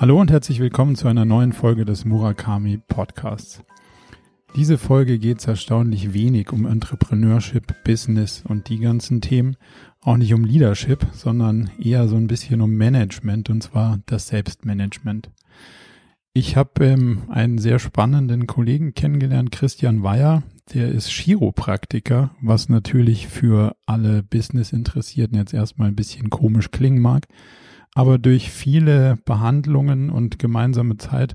Hallo und herzlich willkommen zu einer neuen Folge des Murakami Podcasts. Diese Folge geht es erstaunlich wenig um Entrepreneurship, Business und die ganzen Themen, auch nicht um Leadership, sondern eher so ein bisschen um Management und zwar das Selbstmanagement. Ich habe ähm, einen sehr spannenden Kollegen kennengelernt, Christian Weyer, der ist Chiropraktiker, was natürlich für alle Business-Interessierten jetzt erstmal ein bisschen komisch klingen mag. Aber durch viele Behandlungen und gemeinsame Zeit,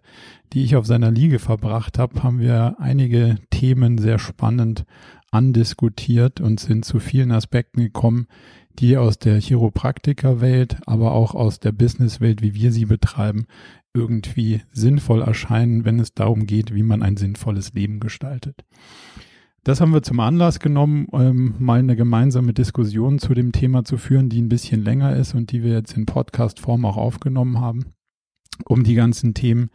die ich auf seiner Liege verbracht habe, haben wir einige Themen sehr spannend andiskutiert und sind zu vielen Aspekten gekommen, die aus der Chiropraktikerwelt, aber auch aus der Businesswelt, wie wir sie betreiben, irgendwie sinnvoll erscheinen, wenn es darum geht, wie man ein sinnvolles Leben gestaltet. Das haben wir zum Anlass genommen, ähm, mal eine gemeinsame Diskussion zu dem Thema zu führen, die ein bisschen länger ist und die wir jetzt in Podcast-Form auch aufgenommen haben, um die ganzen Themen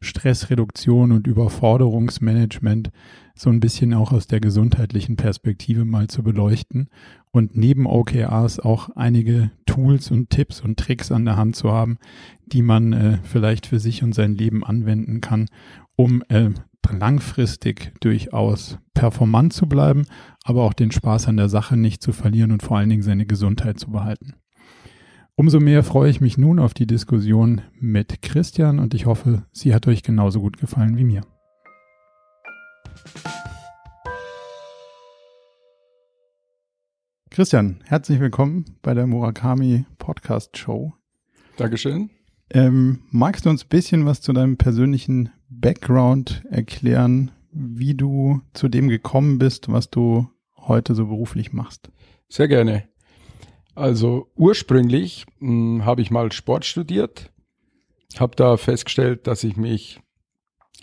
Stressreduktion und Überforderungsmanagement so ein bisschen auch aus der gesundheitlichen Perspektive mal zu beleuchten und neben OKRs auch einige Tools und Tipps und Tricks an der Hand zu haben, die man äh, vielleicht für sich und sein Leben anwenden kann, um äh, langfristig durchaus performant zu bleiben, aber auch den Spaß an der Sache nicht zu verlieren und vor allen Dingen seine Gesundheit zu behalten. Umso mehr freue ich mich nun auf die Diskussion mit Christian und ich hoffe, sie hat euch genauso gut gefallen wie mir. Christian, herzlich willkommen bei der Murakami Podcast Show. Dankeschön. Ähm, magst du uns ein bisschen was zu deinem persönlichen Background erklären, wie du zu dem gekommen bist, was du heute so beruflich machst? Sehr gerne. Also ursprünglich hm, habe ich mal Sport studiert, habe da festgestellt, dass ich mich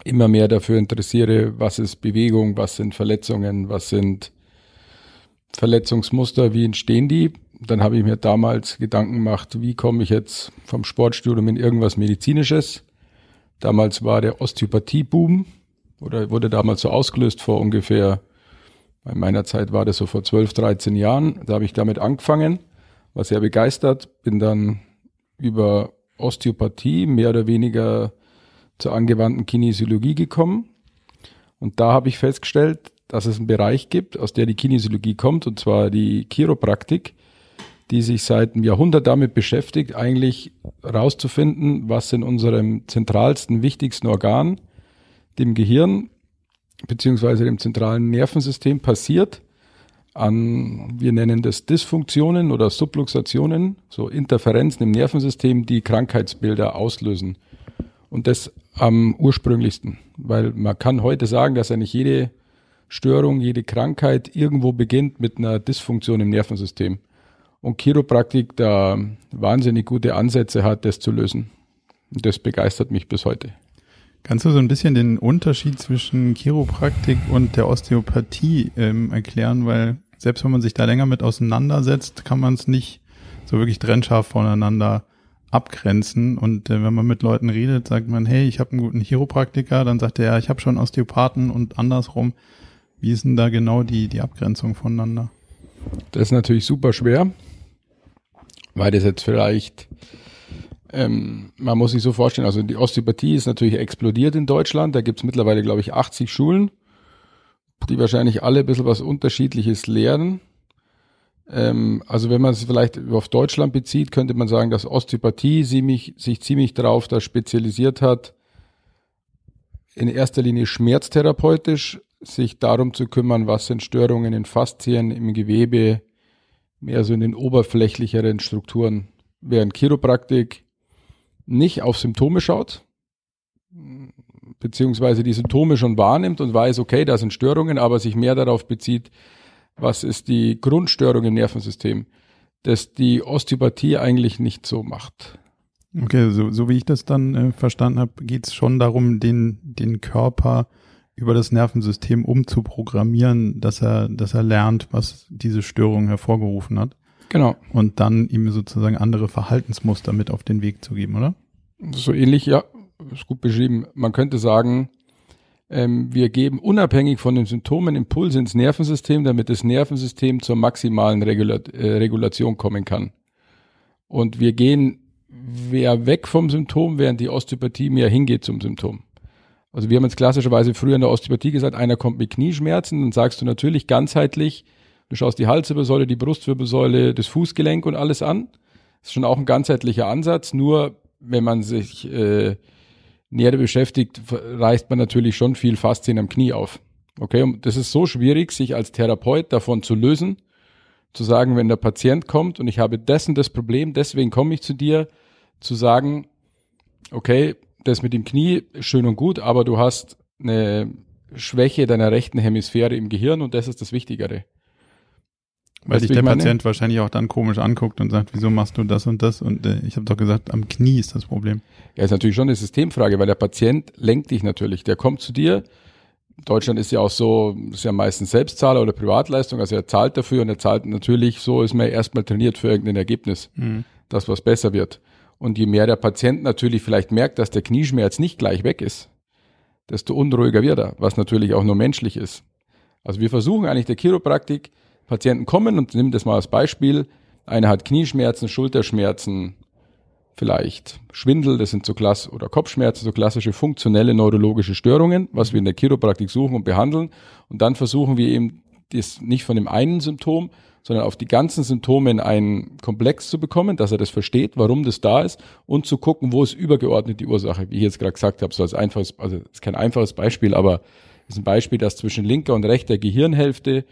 immer mehr dafür interessiere, was ist Bewegung, was sind Verletzungen, was sind Verletzungsmuster, wie entstehen die. Dann habe ich mir damals Gedanken gemacht, wie komme ich jetzt vom Sportstudium in irgendwas Medizinisches. Damals war der Osteopathie-Boom oder wurde damals so ausgelöst vor ungefähr, bei meiner Zeit war das so vor 12, 13 Jahren. Da habe ich damit angefangen, war sehr begeistert, bin dann über Osteopathie mehr oder weniger zur angewandten Kinesiologie gekommen. Und da habe ich festgestellt, dass es einen Bereich gibt, aus der die Kinesiologie kommt, und zwar die Chiropraktik, die sich seit einem Jahrhundert damit beschäftigt, eigentlich herauszufinden, was in unserem zentralsten, wichtigsten Organ, dem Gehirn, beziehungsweise dem zentralen Nervensystem passiert an, wir nennen das Dysfunktionen oder Subluxationen, so Interferenzen im Nervensystem, die Krankheitsbilder auslösen. Und das am ursprünglichsten, weil man kann heute sagen, dass eigentlich jede Störung, jede Krankheit irgendwo beginnt mit einer Dysfunktion im Nervensystem und Chiropraktik da wahnsinnig gute Ansätze hat, das zu lösen. Und das begeistert mich bis heute. Kannst du so ein bisschen den Unterschied zwischen Chiropraktik und der Osteopathie ähm, erklären? Weil selbst wenn man sich da länger mit auseinandersetzt, kann man es nicht so wirklich trennscharf voneinander abgrenzen. Und äh, wenn man mit Leuten redet, sagt man, hey, ich habe einen guten Chiropraktiker, dann sagt er, ja, ich habe schon Osteopathen und andersrum. Wie ist denn da genau die, die Abgrenzung voneinander? Das ist natürlich super schwer weil das jetzt vielleicht, ähm, man muss sich so vorstellen, also die Osteopathie ist natürlich explodiert in Deutschland. Da gibt es mittlerweile, glaube ich, 80 Schulen, die wahrscheinlich alle ein bisschen was Unterschiedliches lehren. Ähm, also wenn man es vielleicht auf Deutschland bezieht, könnte man sagen, dass Osteopathie sie mich, sich ziemlich darauf da spezialisiert hat, in erster Linie schmerztherapeutisch sich darum zu kümmern, was sind Störungen in Faszien, im Gewebe, mehr so in den oberflächlicheren Strukturen, während Chiropraktik nicht auf Symptome schaut, beziehungsweise die Symptome schon wahrnimmt und weiß, okay, da sind Störungen, aber sich mehr darauf bezieht, was ist die Grundstörung im Nervensystem, dass die Osteopathie eigentlich nicht so macht. Okay, so, so wie ich das dann äh, verstanden habe, geht es schon darum, den, den Körper über das Nervensystem umzuprogrammieren, dass er, dass er lernt, was diese Störung hervorgerufen hat. Genau. Und dann ihm sozusagen andere Verhaltensmuster mit auf den Weg zu geben, oder? So ähnlich, ja, ist gut beschrieben. Man könnte sagen, Ähm, wir geben unabhängig von den Symptomen Impulse ins Nervensystem, damit das Nervensystem zur maximalen Regula äh, Regulation kommen kann. Und wir gehen wer weg vom Symptom, während die Osteopathie mehr hingeht zum Symptom. Also wir haben jetzt klassischerweise früher in der Osteopathie gesagt, einer kommt mit Knieschmerzen, dann sagst du natürlich ganzheitlich, du schaust die Halswirbelsäule, die Brustwirbelsäule, das Fußgelenk und alles an. Das ist schon auch ein ganzheitlicher Ansatz, nur wenn man sich äh, näher beschäftigt, reißt man natürlich schon viel Faszien am Knie auf. Okay, und das ist so schwierig, sich als Therapeut davon zu lösen, zu sagen, wenn der Patient kommt und ich habe dessen das Problem, deswegen komme ich zu dir, zu sagen, okay, das mit dem Knie schön und gut, aber du hast eine Schwäche deiner rechten Hemisphäre im Gehirn und das ist das Wichtigere. Weil sich der Patient wahrscheinlich auch dann komisch anguckt und sagt, wieso machst du das und das? Und äh, ich habe doch gesagt, am Knie ist das Problem. Ja, ist natürlich schon eine Systemfrage, weil der Patient lenkt dich natürlich. Der kommt zu dir. Deutschland ist ja auch so, ist ja meistens Selbstzahler oder Privatleistung, also er zahlt dafür und er zahlt natürlich, so ist man erstmal trainiert für irgendein Ergebnis, mhm. das was besser wird. Und je mehr der Patient natürlich vielleicht merkt, dass der Knieschmerz nicht gleich weg ist, desto unruhiger wird er, was natürlich auch nur menschlich ist. Also wir versuchen eigentlich der Chiropraktik, Patienten kommen und nimm das mal als Beispiel. Einer hat Knieschmerzen, Schulterschmerzen, vielleicht Schwindel, das sind so klass oder Kopfschmerzen, so klassische funktionelle neurologische Störungen, was wir in der Chiropraktik suchen und behandeln. Und dann versuchen wir eben das nicht von dem einen Symptom, sondern auf die ganzen Symptome in einen Komplex zu bekommen, dass er das versteht, warum das da ist und zu gucken, wo ist übergeordnet die Ursache, wie ich jetzt gerade gesagt habe, so als einfaches, also ist kein einfaches Beispiel, aber ist ein Beispiel, dass zwischen linker und rechter Gehirnhälfte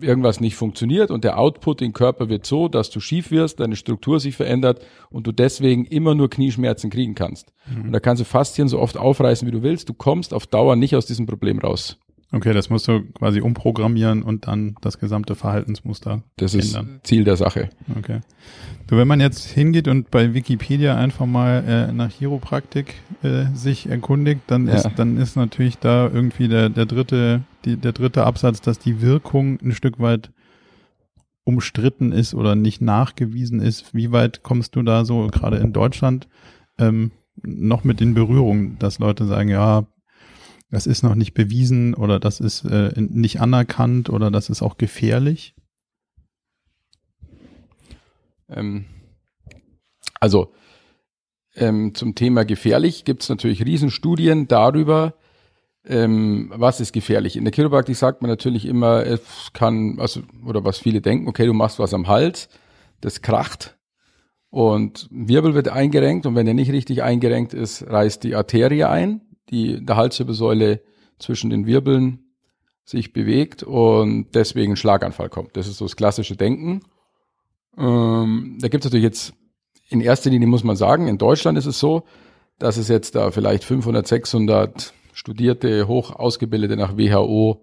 irgendwas nicht funktioniert und der Output im Körper wird so, dass du schief wirst, deine Struktur sich verändert und du deswegen immer nur Knieschmerzen kriegen kannst. Mhm. Und da kannst du Faszien so oft aufreißen, wie du willst. Du kommst auf Dauer nicht aus diesem Problem raus. Okay, das musst du quasi umprogrammieren und dann das gesamte Verhaltensmuster Das ist ändern. Ziel der Sache. Okay. Du, wenn man jetzt hingeht und bei Wikipedia einfach mal äh, nach Chiropraktik äh, sich erkundigt, dann ja. ist dann ist natürlich da irgendwie der der dritte die, der dritte Absatz, dass die Wirkung ein Stück weit umstritten ist oder nicht nachgewiesen ist. Wie weit kommst du da so gerade in Deutschland ähm, noch mit in Berührung, dass Leute sagen, ja, das ist noch nicht bewiesen oder das ist äh, nicht anerkannt oder das ist auch gefährlich? Ähm, also ähm, zum Thema gefährlich gibt es natürlich Riesenstudien darüber, ähm, was ist gefährlich. In der Chiropraktik sagt man natürlich immer, es kann, also, oder was viele denken, okay, du machst was am Hals, das kracht und Wirbel wird eingerenkt und wenn er nicht richtig eingerenkt ist, reißt die Arterie ein die der Halswirbelsäule zwischen den Wirbeln sich bewegt und deswegen ein Schlaganfall kommt. Das ist so das klassische Denken. Ähm, da gibt es natürlich jetzt in erster Linie muss man sagen, in Deutschland ist es so, dass es jetzt da vielleicht 500, 600 studierte, hoch ausgebildete nach WHO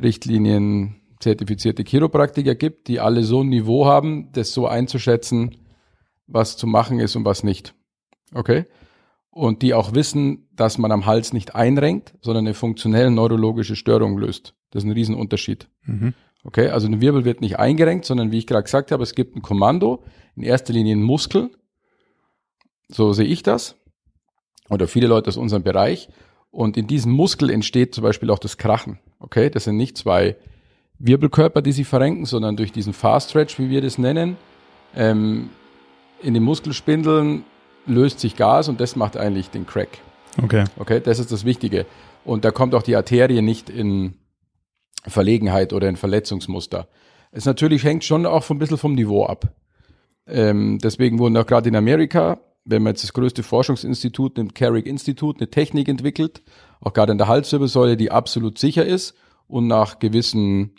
Richtlinien zertifizierte Chiropraktiker gibt, die alle so ein Niveau haben, das so einzuschätzen, was zu machen ist und was nicht. Okay? Und die auch wissen, dass man am Hals nicht einrenkt, sondern eine funktionelle neurologische Störung löst. Das ist ein Riesenunterschied. Mhm. Okay, also ein Wirbel wird nicht eingerenkt, sondern wie ich gerade gesagt habe, es gibt ein Kommando, in erster Linie ein Muskel. So sehe ich das. Oder viele Leute aus unserem Bereich. Und in diesem Muskel entsteht zum Beispiel auch das Krachen. Okay, das sind nicht zwei Wirbelkörper, die sich verrenken, sondern durch diesen Fast Stretch, wie wir das nennen, ähm, in den Muskelspindeln löst sich Gas und das macht eigentlich den Crack. Okay. Okay, das ist das Wichtige. Und da kommt auch die Arterie nicht in Verlegenheit oder in Verletzungsmuster. Es natürlich hängt schon auch ein bisschen vom Niveau ab. Ähm, deswegen wurden auch gerade in Amerika, wenn man jetzt das größte Forschungsinstitut nimmt, Carrick Institute, eine Technik entwickelt, auch gerade in der Halswirbelsäule, die absolut sicher ist und nach gewissen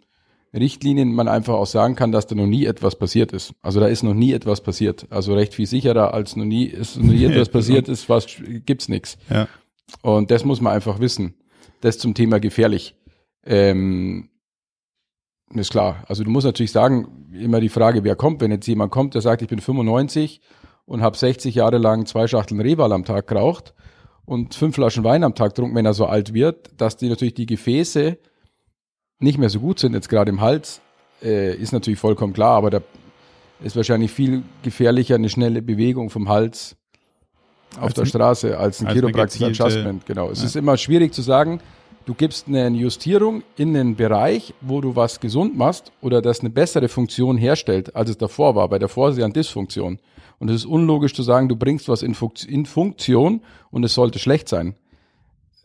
Richtlinien man einfach auch sagen kann, dass da noch nie etwas passiert ist. Also da ist noch nie etwas passiert. Also recht viel sicherer als noch nie ist noch nie etwas passiert ist, was gibt's nichts. Ja. Und das muss man einfach wissen. Das zum Thema gefährlich. Ähm, ist klar. Also du musst natürlich sagen, immer die Frage, wer kommt, wenn jetzt jemand kommt, der sagt, ich bin 95 und habe 60 Jahre lang zwei Schachteln Rehwal am Tag geraucht und fünf Flaschen Wein am Tag trunken, wenn er so alt wird, dass die natürlich die Gefäße nicht mehr so gut sind, jetzt gerade im Hals, äh, ist natürlich vollkommen klar, aber da ist wahrscheinlich viel gefährlicher eine schnelle Bewegung vom Hals auf als der Straße als ein als Adjustment. Genau. Es ja. ist immer schwierig zu sagen, du gibst eine Justierung in einen Bereich, wo du was gesund machst oder das eine bessere Funktion herstellt, als es davor war. Bei davor ist ja eine Dysfunktion. Und es ist unlogisch zu sagen, du bringst was in, Funktion und es sollte schlecht sein.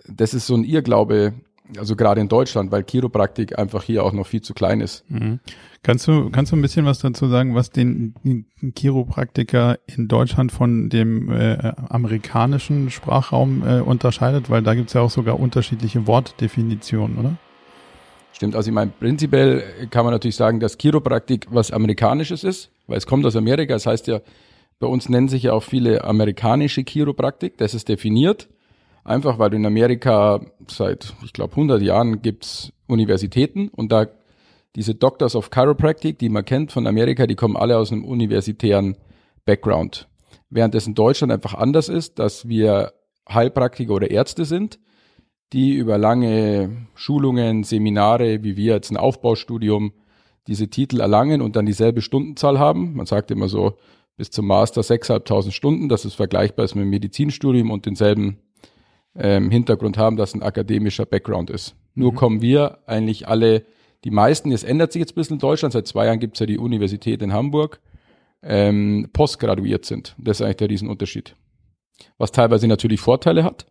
Das ist so ein Irrglaube, also gerade in Deutschland, weil Chiropraktik einfach hier auch noch viel zu klein ist. Mhm. Kannst du, kannst du ein bisschen was dazu sagen, was den Chiropraktiker in Deutschland von dem äh, amerikanischen Sprachraum äh, unterscheidet? Weil da gibt's ja auch sogar unterschiedliche Wortdefinitionen, oder? Stimmt, also ich meine, prinzipiell kann man natürlich sagen, dass Chiropraktik was Amerikanisches ist, weil es kommt aus Amerika. Das heißt ja, bei uns nennen sich ja auch viele amerikanische Chiropraktik, das ist definiert. Einfach weil in Amerika seit, ich glaube, 100 Jahren gibt's Universitäten und da diese Doctors of Chiropractic, die man kennt von Amerika, die kommen alle aus einem universitären Background. Während es in Deutschland einfach anders ist, dass wir Heilpraktiker oder Ärzte sind, die über lange Schulungen, Seminare, wie wir jetzt ein Aufbaustudium, diese Titel erlangen und dann dieselbe Stundenzahl haben. Man sagt immer so bis zum Master 6.500 Stunden, dass es vergleichbar ist mit dem Medizinstudium und denselben ähm, Hintergrund haben, dass ein akademischer Background ist. Nur mhm. kommen wir eigentlich alle, die meisten, es ändert sich jetzt ein bisschen in Deutschland, seit zwei Jahren gibt es ja die Universität in Hamburg, ähm, postgraduiert sind. Das ist eigentlich der Riesenunterschied. Was teilweise natürlich Vorteile hat,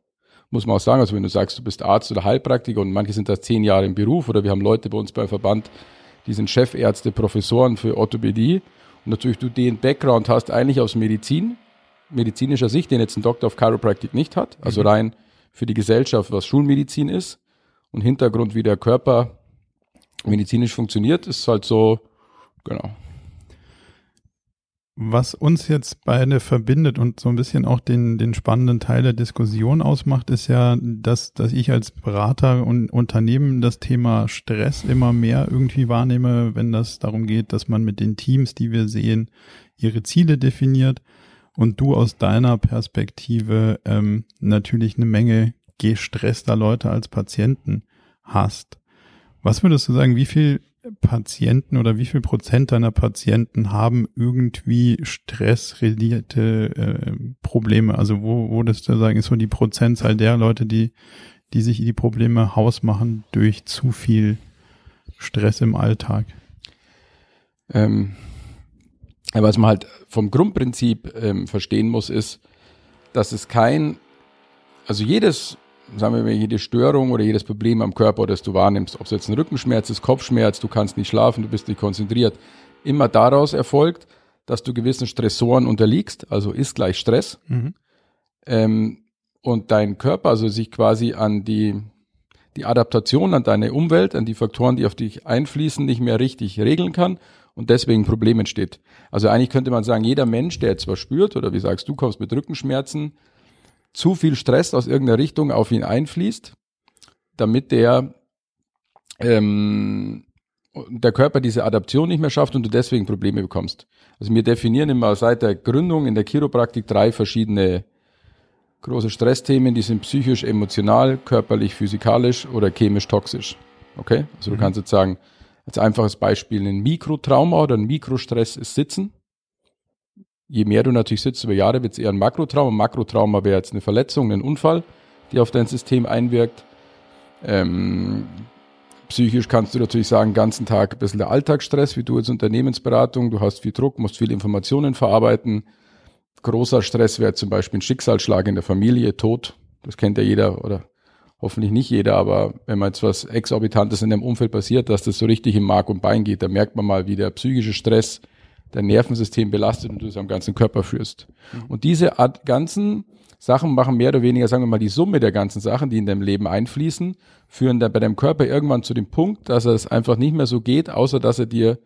muss man auch sagen. Also wenn du sagst, du bist Arzt oder Heilpraktiker und manche sind da zehn Jahre im Beruf oder wir haben Leute bei uns beim Verband, die sind Chefärzte, Professoren für Orthopädie und natürlich du den Background hast eigentlich aus Medizin, medizinischer Sicht, den jetzt ein Doktor of Chiropractic nicht hat, also mhm. rein für die Gesellschaft, was Schulmedizin ist und Hintergrund, wie der Körper medizinisch funktioniert, ist halt so, genau. Was uns jetzt beide verbindet und so ein bisschen auch den, den spannenden Teil der Diskussion ausmacht, ist ja, dass, dass ich als Berater und Unternehmen das Thema Stress immer mehr irgendwie wahrnehme, wenn das darum geht, dass man mit den Teams, die wir sehen, ihre Ziele definiert und du aus deiner Perspektive ähm, natürlich eine Menge gestresster Leute als Patienten hast. Was würdest du sagen, wie viel Patienten oder wie viel Prozent deiner Patienten haben irgendwie stressrelatierte äh, Probleme? Also wo würdest du sagen, ist so die Prozentzahl der Leute, die, die sich die Probleme hausmachen durch zu viel Stress im Alltag? Ähm, was man halt vom Grundprinzip ähm, verstehen muss, ist, dass es kein, also jedes sagen wir mal, jede Störung oder jedes Problem am Körper, das du wahrnimmst, ob es jetzt ein Rückenschmerz ist, Kopfschmerz, du kannst nicht schlafen, du bist nicht konzentriert, immer daraus erfolgt, dass du gewissen Stressoren unterliegst, also ist gleich Stress. Mhm. Ähm, und dein Körper also sich quasi an die, die Adaptation an deine Umwelt, an die Faktoren, die auf dich einfließen, nicht mehr richtig regeln kann und deswegen ein Problem entsteht. Also eigentlich könnte man sagen, jeder Mensch, der was spürt oder wie sagst du, kommst mit Rückenschmerzen, zu viel Stress aus irgendeiner Richtung auf ihn einfließt, damit der, ähm, der Körper diese Adaption nicht mehr schafft und du deswegen Probleme bekommst. Also wir definieren immer seit der Gründung in der Chiropraktik drei verschiedene große Stressthemen, die sind psychisch, emotional, körperlich, physikalisch oder chemisch toxisch. Okay? Also mhm. du kannst jetzt sagen, als einfaches Beispiel ein Mikrotrauma oder ein Mikrostress ist Sitzen je mehr du natürlich sitzt über Jahre, wird es eher ein Makrotrauma. Makrotrauma wäre jetzt eine Verletzung, ein Unfall, die auf dein System einwirkt. Ähm, psychisch kannst du natürlich sagen, ganzen Tag ein bisschen der Alltagsstress, wie du als Unternehmensberatung. Du hast viel Druck, musst viele Informationen verarbeiten. Großer Stress wäre zum Beispiel ein Schicksalsschlag in der Familie, Tod. Das kennt ja jeder oder hoffentlich nicht jeder, aber wenn man jetzt was Exorbitantes in dem Umfeld passiert, dass das so richtig im Mark und Bein geht, da merkt man mal, wie der psychische Stress dein Nervensystem belastet und du es am ganzen Körper führst. Mhm. Und diese Art ganzen Sachen machen mehr oder weniger, sagen wir mal, die Summe der ganzen Sachen, die in deinem Leben einfließen, führen dann bei deinem Körper irgendwann zu dem Punkt, dass es einfach nicht mehr so geht, außer dass er dir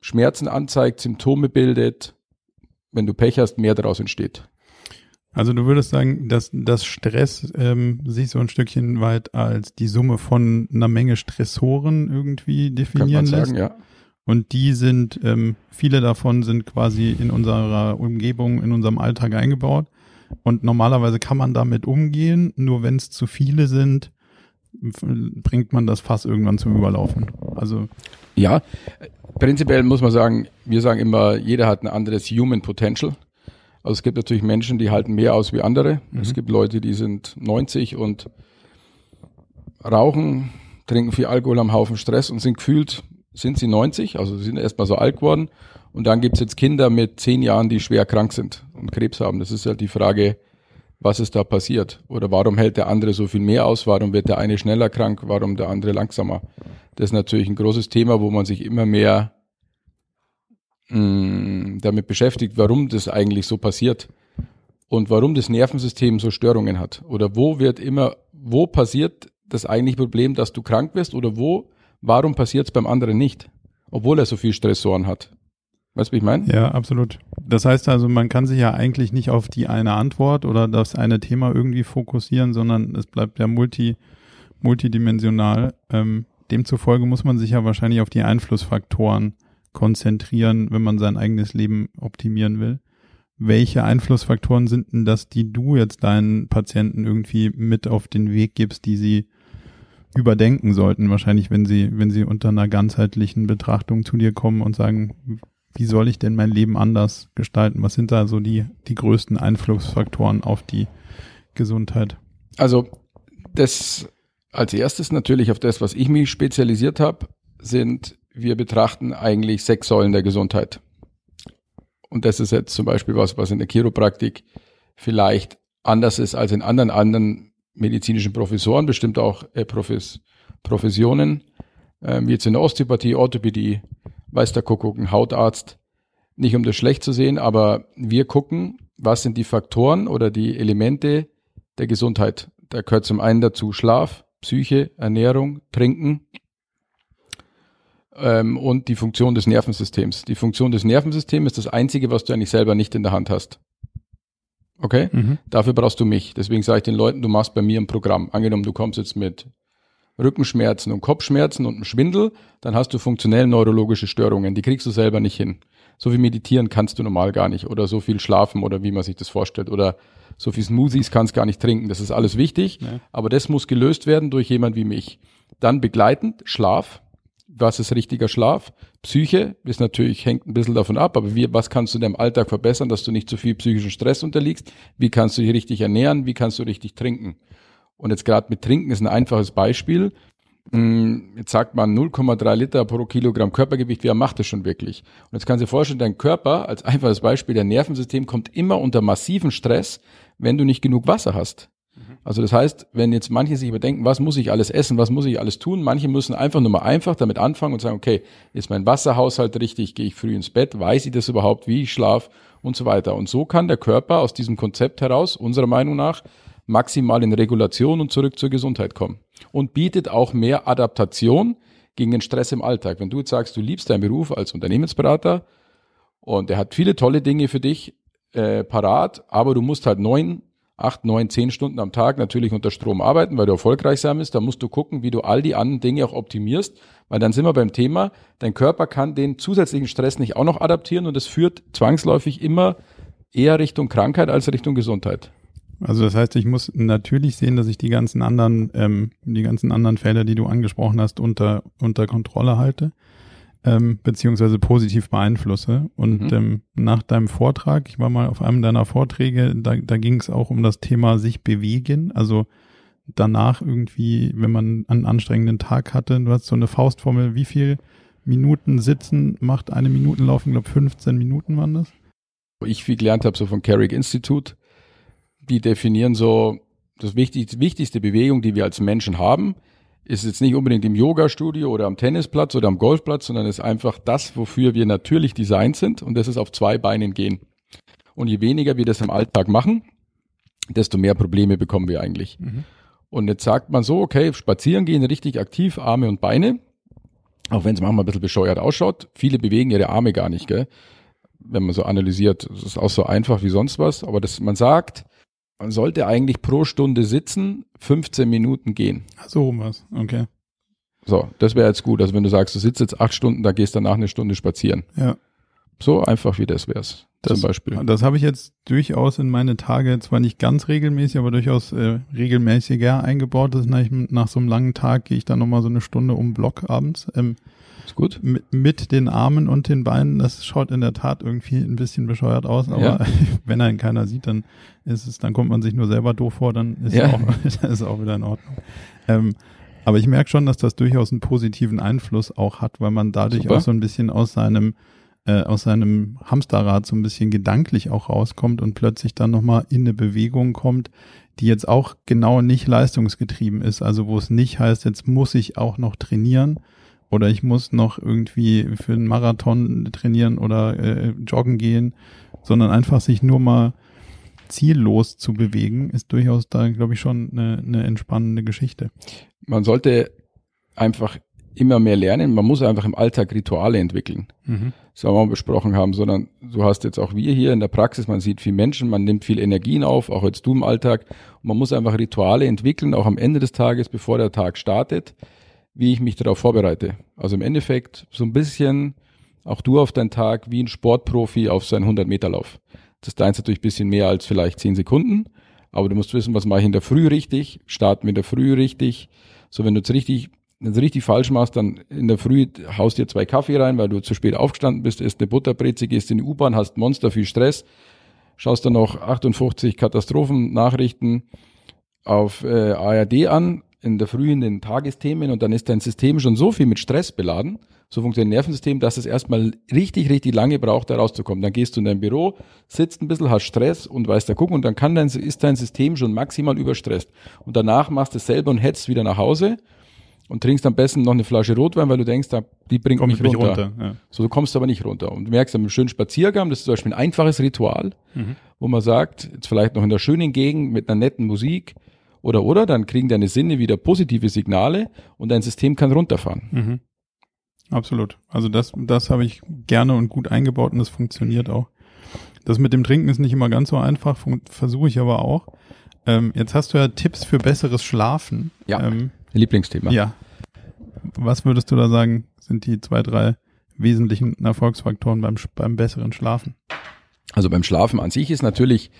Schmerzen anzeigt, Symptome bildet, wenn du Pech hast, mehr daraus entsteht. Also du würdest sagen, dass das Stress ähm, sich so ein Stückchen weit als die Summe von einer Menge Stressoren irgendwie definieren Kann man sagen, lässt. Ja. Und die sind, ähm, viele davon sind quasi in unserer Umgebung, in unserem Alltag eingebaut. Und normalerweise kann man damit umgehen, nur wenn es zu viele sind, bringt man das Fass irgendwann zum Überlaufen. Also ja, prinzipiell muss man sagen, wir sagen immer, jeder hat ein anderes Human Potential. Also es gibt natürlich Menschen, die halten mehr aus wie andere. Mhm. Es gibt Leute, die sind 90 und rauchen, trinken viel Alkohol, haben Haufen Stress und sind gefühlt, sind sie 90, also sie sind erstmal so alt geworden. Und dann gibt's jetzt Kinder mit zehn Jahren, die schwer krank sind und Krebs haben. Das ist halt die Frage, was ist da passiert? Oder warum hält der andere so viel mehr aus? Warum wird der eine schneller krank? Warum der andere langsamer? Das ist natürlich ein großes Thema, wo man sich immer mehr mh, damit beschäftigt, warum das eigentlich so passiert und warum das Nervensystem so Störungen hat. Oder wo wird immer, wo passiert das eigentliche Problem, dass du krank wirst? Oder wo, warum passiert es beim anderen nicht? Obwohl er so viel Stressoren hat. Weißt du, wie ich meine? Ja, absolut. Das heißt also, man kann sich ja eigentlich nicht auf die eine Antwort oder das eine Thema irgendwie fokussieren, sondern es bleibt ja multi, multidimensional. Ähm, demzufolge muss man sich ja wahrscheinlich auf die Einflussfaktoren konzentrieren, wenn man sein eigenes Leben optimieren will. Welche Einflussfaktoren sind denn das, die du jetzt deinen Patienten irgendwie mit auf den Weg gibst, die sie überdenken sollten? Wahrscheinlich, wenn sie, wenn sie unter einer ganzheitlichen Betrachtung zu dir kommen und sagen, wie soll ich denn mein Leben anders gestalten? Was sind da so die, die größten Einflussfaktoren auf die Gesundheit? Also das als erstes natürlich auf das, was ich mich spezialisiert habe, sind, wir betrachten eigentlich sechs Säulen der Gesundheit. Und das ist jetzt zum Beispiel was, was in der Chiropraktik vielleicht anders ist als in anderen anderen medizinischen Professoren, bestimmt auch äh, Profes Professionen, äh, wie jetzt in der Osteopathie, Orthopädie, weiß der Kuckuck, ein Hautarzt. Nicht um das schlecht zu sehen, aber wir gucken, was sind die Faktoren oder die Elemente der Gesundheit. Da gehört zum einen dazu Schlaf, Psyche, Ernährung, Trinken ähm, und die Funktion des Nervensystems. Die Funktion des Nervensystems ist das Einzige, was du eigentlich selber nicht in der Hand hast. Okay? Mhm. Dafür brauchst du mich. Deswegen sage ich den Leuten, du machst bei mir ein Programm. Angenommen, du kommst jetzt mit Rückenschmerzen und Kopfschmerzen und einem Schwindel, dann hast du funktionell neurologische Störungen. Die kriegst du selber nicht hin. So viel meditieren kannst du normal gar nicht oder so viel schlafen oder wie man sich das vorstellt oder so viel Smoothies kannst gar nicht trinken. Das ist alles wichtig, Ja. aber das muss gelöst werden durch jemand wie mich. Dann begleitend Schlaf. Was ist richtiger Schlaf? Psyche ist natürlich, hängt ein bisschen davon ab, aber wie, was kannst du in deinem Alltag verbessern, dass du nicht zu viel psychischen Stress unterliegst? Wie kannst du dich richtig ernähren? Wie kannst du richtig trinken? Und jetzt gerade mit Trinken ist ein einfaches Beispiel. Mm, Jetzt sagt man 0,3 Liter pro Kilogramm Körpergewicht. Wer macht das schon wirklich? Und jetzt kannst du dir vorstellen, dein Körper, als einfaches Beispiel, dein Nervensystem kommt immer unter massiven Stress, wenn du nicht genug Wasser hast. Also das heißt, wenn jetzt manche sich überdenken, was muss ich alles essen, was muss ich alles tun, manche müssen einfach nur mal einfach damit anfangen und sagen, okay, ist mein Wasserhaushalt richtig, gehe ich früh ins Bett, weiß ich das überhaupt, wie ich schlafe und so weiter. Und so kann der Körper aus diesem Konzept heraus, unserer Meinung nach, maximal in Regulation und zurück zur Gesundheit kommen. Und bietet auch mehr Adaptation gegen den Stress im Alltag. Wenn du jetzt sagst, du liebst deinen Beruf als Unternehmensberater und er hat viele tolle Dinge für dich äh, parat, aber du musst halt neun, acht, neun, zehn Stunden am Tag natürlich unter Strom arbeiten, weil du erfolgreich sein willst, dann musst du gucken, wie du all die anderen Dinge auch optimierst, weil dann sind wir beim Thema, dein Körper kann den zusätzlichen Stress nicht auch noch adaptieren und das führt zwangsläufig immer eher Richtung Krankheit als Richtung Gesundheit. Also das heißt, ich muss natürlich sehen, dass ich die ganzen anderen, ähm, die ganzen anderen Felder, die du angesprochen hast, unter, unter Kontrolle halte, ähm, beziehungsweise positiv beeinflusse. Und Mhm. ähm, nach deinem Vortrag, ich war mal auf einem deiner Vorträge, da, da ging es auch um das Thema sich bewegen. Also danach irgendwie, wenn man einen anstrengenden Tag hatte, du hast so eine Faustformel, wie viel Minuten sitzen macht eine Minuten laufen, glaube 15 Minuten waren das. Ich viel gelernt habe, so vom Carrick Institute, die definieren so, das wichtigste, wichtigste Bewegung, die wir als Menschen haben, ist jetzt nicht unbedingt im Yoga-Studio oder am Tennisplatz oder am Golfplatz, sondern ist einfach das, wofür wir natürlich designt sind und das ist auf zwei Beinen gehen. Und je weniger wir das im Alltag machen, desto mehr Probleme bekommen wir eigentlich. Mhm. Und jetzt sagt man so, okay, spazieren gehen, richtig aktiv, Arme und Beine. Auch wenn es manchmal ein bisschen bescheuert ausschaut. Viele bewegen ihre Arme gar nicht, gell? Wenn man so analysiert. Das ist auch so einfach wie sonst was. Aber das, man sagt, man sollte eigentlich pro Stunde sitzen, 15 Minuten gehen. Ach So was, okay. So, das wäre jetzt gut. Also wenn du sagst, du sitzt jetzt acht Stunden, da gehst danach eine Stunde spazieren. Ja. So einfach wie das wär's. Das, zum Beispiel. Das habe ich jetzt durchaus in meine Tage zwar nicht ganz regelmäßig, aber durchaus äh, regelmäßiger eingebaut. Das ist nach, nach so einem langen Tag gehe ich dann nochmal so eine Stunde um den Block abends. Ähm, ist gut. Mit, mit den Armen und den Beinen. Das schaut in der Tat irgendwie ein bisschen bescheuert aus, aber ja. wenn einen keiner sieht, dann ist es, dann kommt man sich nur selber doof vor, dann ist ja. auch, ist auch wieder in Ordnung. Ähm, aber ich merke schon, dass das durchaus einen positiven Einfluss auch hat, weil man dadurch Super. auch so ein bisschen aus seinem äh, aus seinem Hamsterrad so ein bisschen gedanklich auch rauskommt und plötzlich dann nochmal in eine Bewegung kommt, die jetzt auch genau nicht leistungsgetrieben ist. Also wo es nicht heißt, jetzt muss ich auch noch trainieren oder ich muss noch irgendwie für einen Marathon trainieren oder äh, joggen gehen, sondern einfach sich nur mal ziellos zu bewegen, ist durchaus da, glaube ich, schon eine, eine entspannende Geschichte. Man sollte einfach immer mehr lernen. Man muss einfach im Alltag Rituale entwickeln. Mhm. Das wir mal besprochen haben, sondern du hast jetzt auch wir hier in der Praxis, man sieht viel Menschen, man nimmt viel Energien auf, auch jetzt du im Alltag. Und man muss einfach Rituale entwickeln, auch am Ende des Tages, bevor der Tag startet, wie ich mich darauf vorbereite. Also im Endeffekt so ein bisschen auch du auf deinen Tag wie ein Sportprofi auf seinen 100 Meter Lauf. Das deins natürlich ein bisschen mehr als vielleicht 10 Sekunden, aber du musst wissen, was mache ich in der Früh richtig, starten wir in der Früh richtig. So, wenn du jetzt richtig wenn du richtig falsch machst, dann in der Früh haust dir zwei Kaffee rein, weil du zu spät aufgestanden bist, isst eine Butterbreze, gehst in die U-Bahn, hast Monster viel Stress, schaust dann noch 58 Katastrophennachrichten auf äh, ARD an, in der Früh in den Tagesthemen und dann ist dein System schon so viel mit Stress beladen, so funktioniert ein Nervensystem, dass es erstmal richtig, richtig lange braucht, da rauszukommen. Dann gehst du in dein Büro, sitzt ein bisschen, hast Stress und weißt da gucken und dann kann dein, ist dein System schon maximal überstresst. Und danach machst du es selber und hetzt wieder nach Hause und trinkst am besten noch eine Flasche Rotwein, weil du denkst, die bringt mich runter. runter ja. So, du kommst aber nicht runter. Und du merkst am schönen Spaziergang, das ist zum Beispiel ein einfaches Ritual, mhm. wo man sagt, jetzt vielleicht noch in der schönen Gegend mit einer netten Musik oder, oder, dann kriegen deine Sinne wieder positive Signale und dein System kann runterfahren. Mhm. Absolut. Also das, das habe ich gerne und gut eingebaut und das funktioniert auch. Das mit dem Trinken ist nicht immer ganz so einfach, versuche ich aber auch. Ähm, jetzt hast du ja Tipps für besseres Schlafen. Ja. Ähm, Lieblingsthema. Ja. Was würdest du da sagen, sind die zwei, drei wesentlichen Erfolgsfaktoren beim, beim besseren Schlafen? Also beim Schlafen an sich ist natürlich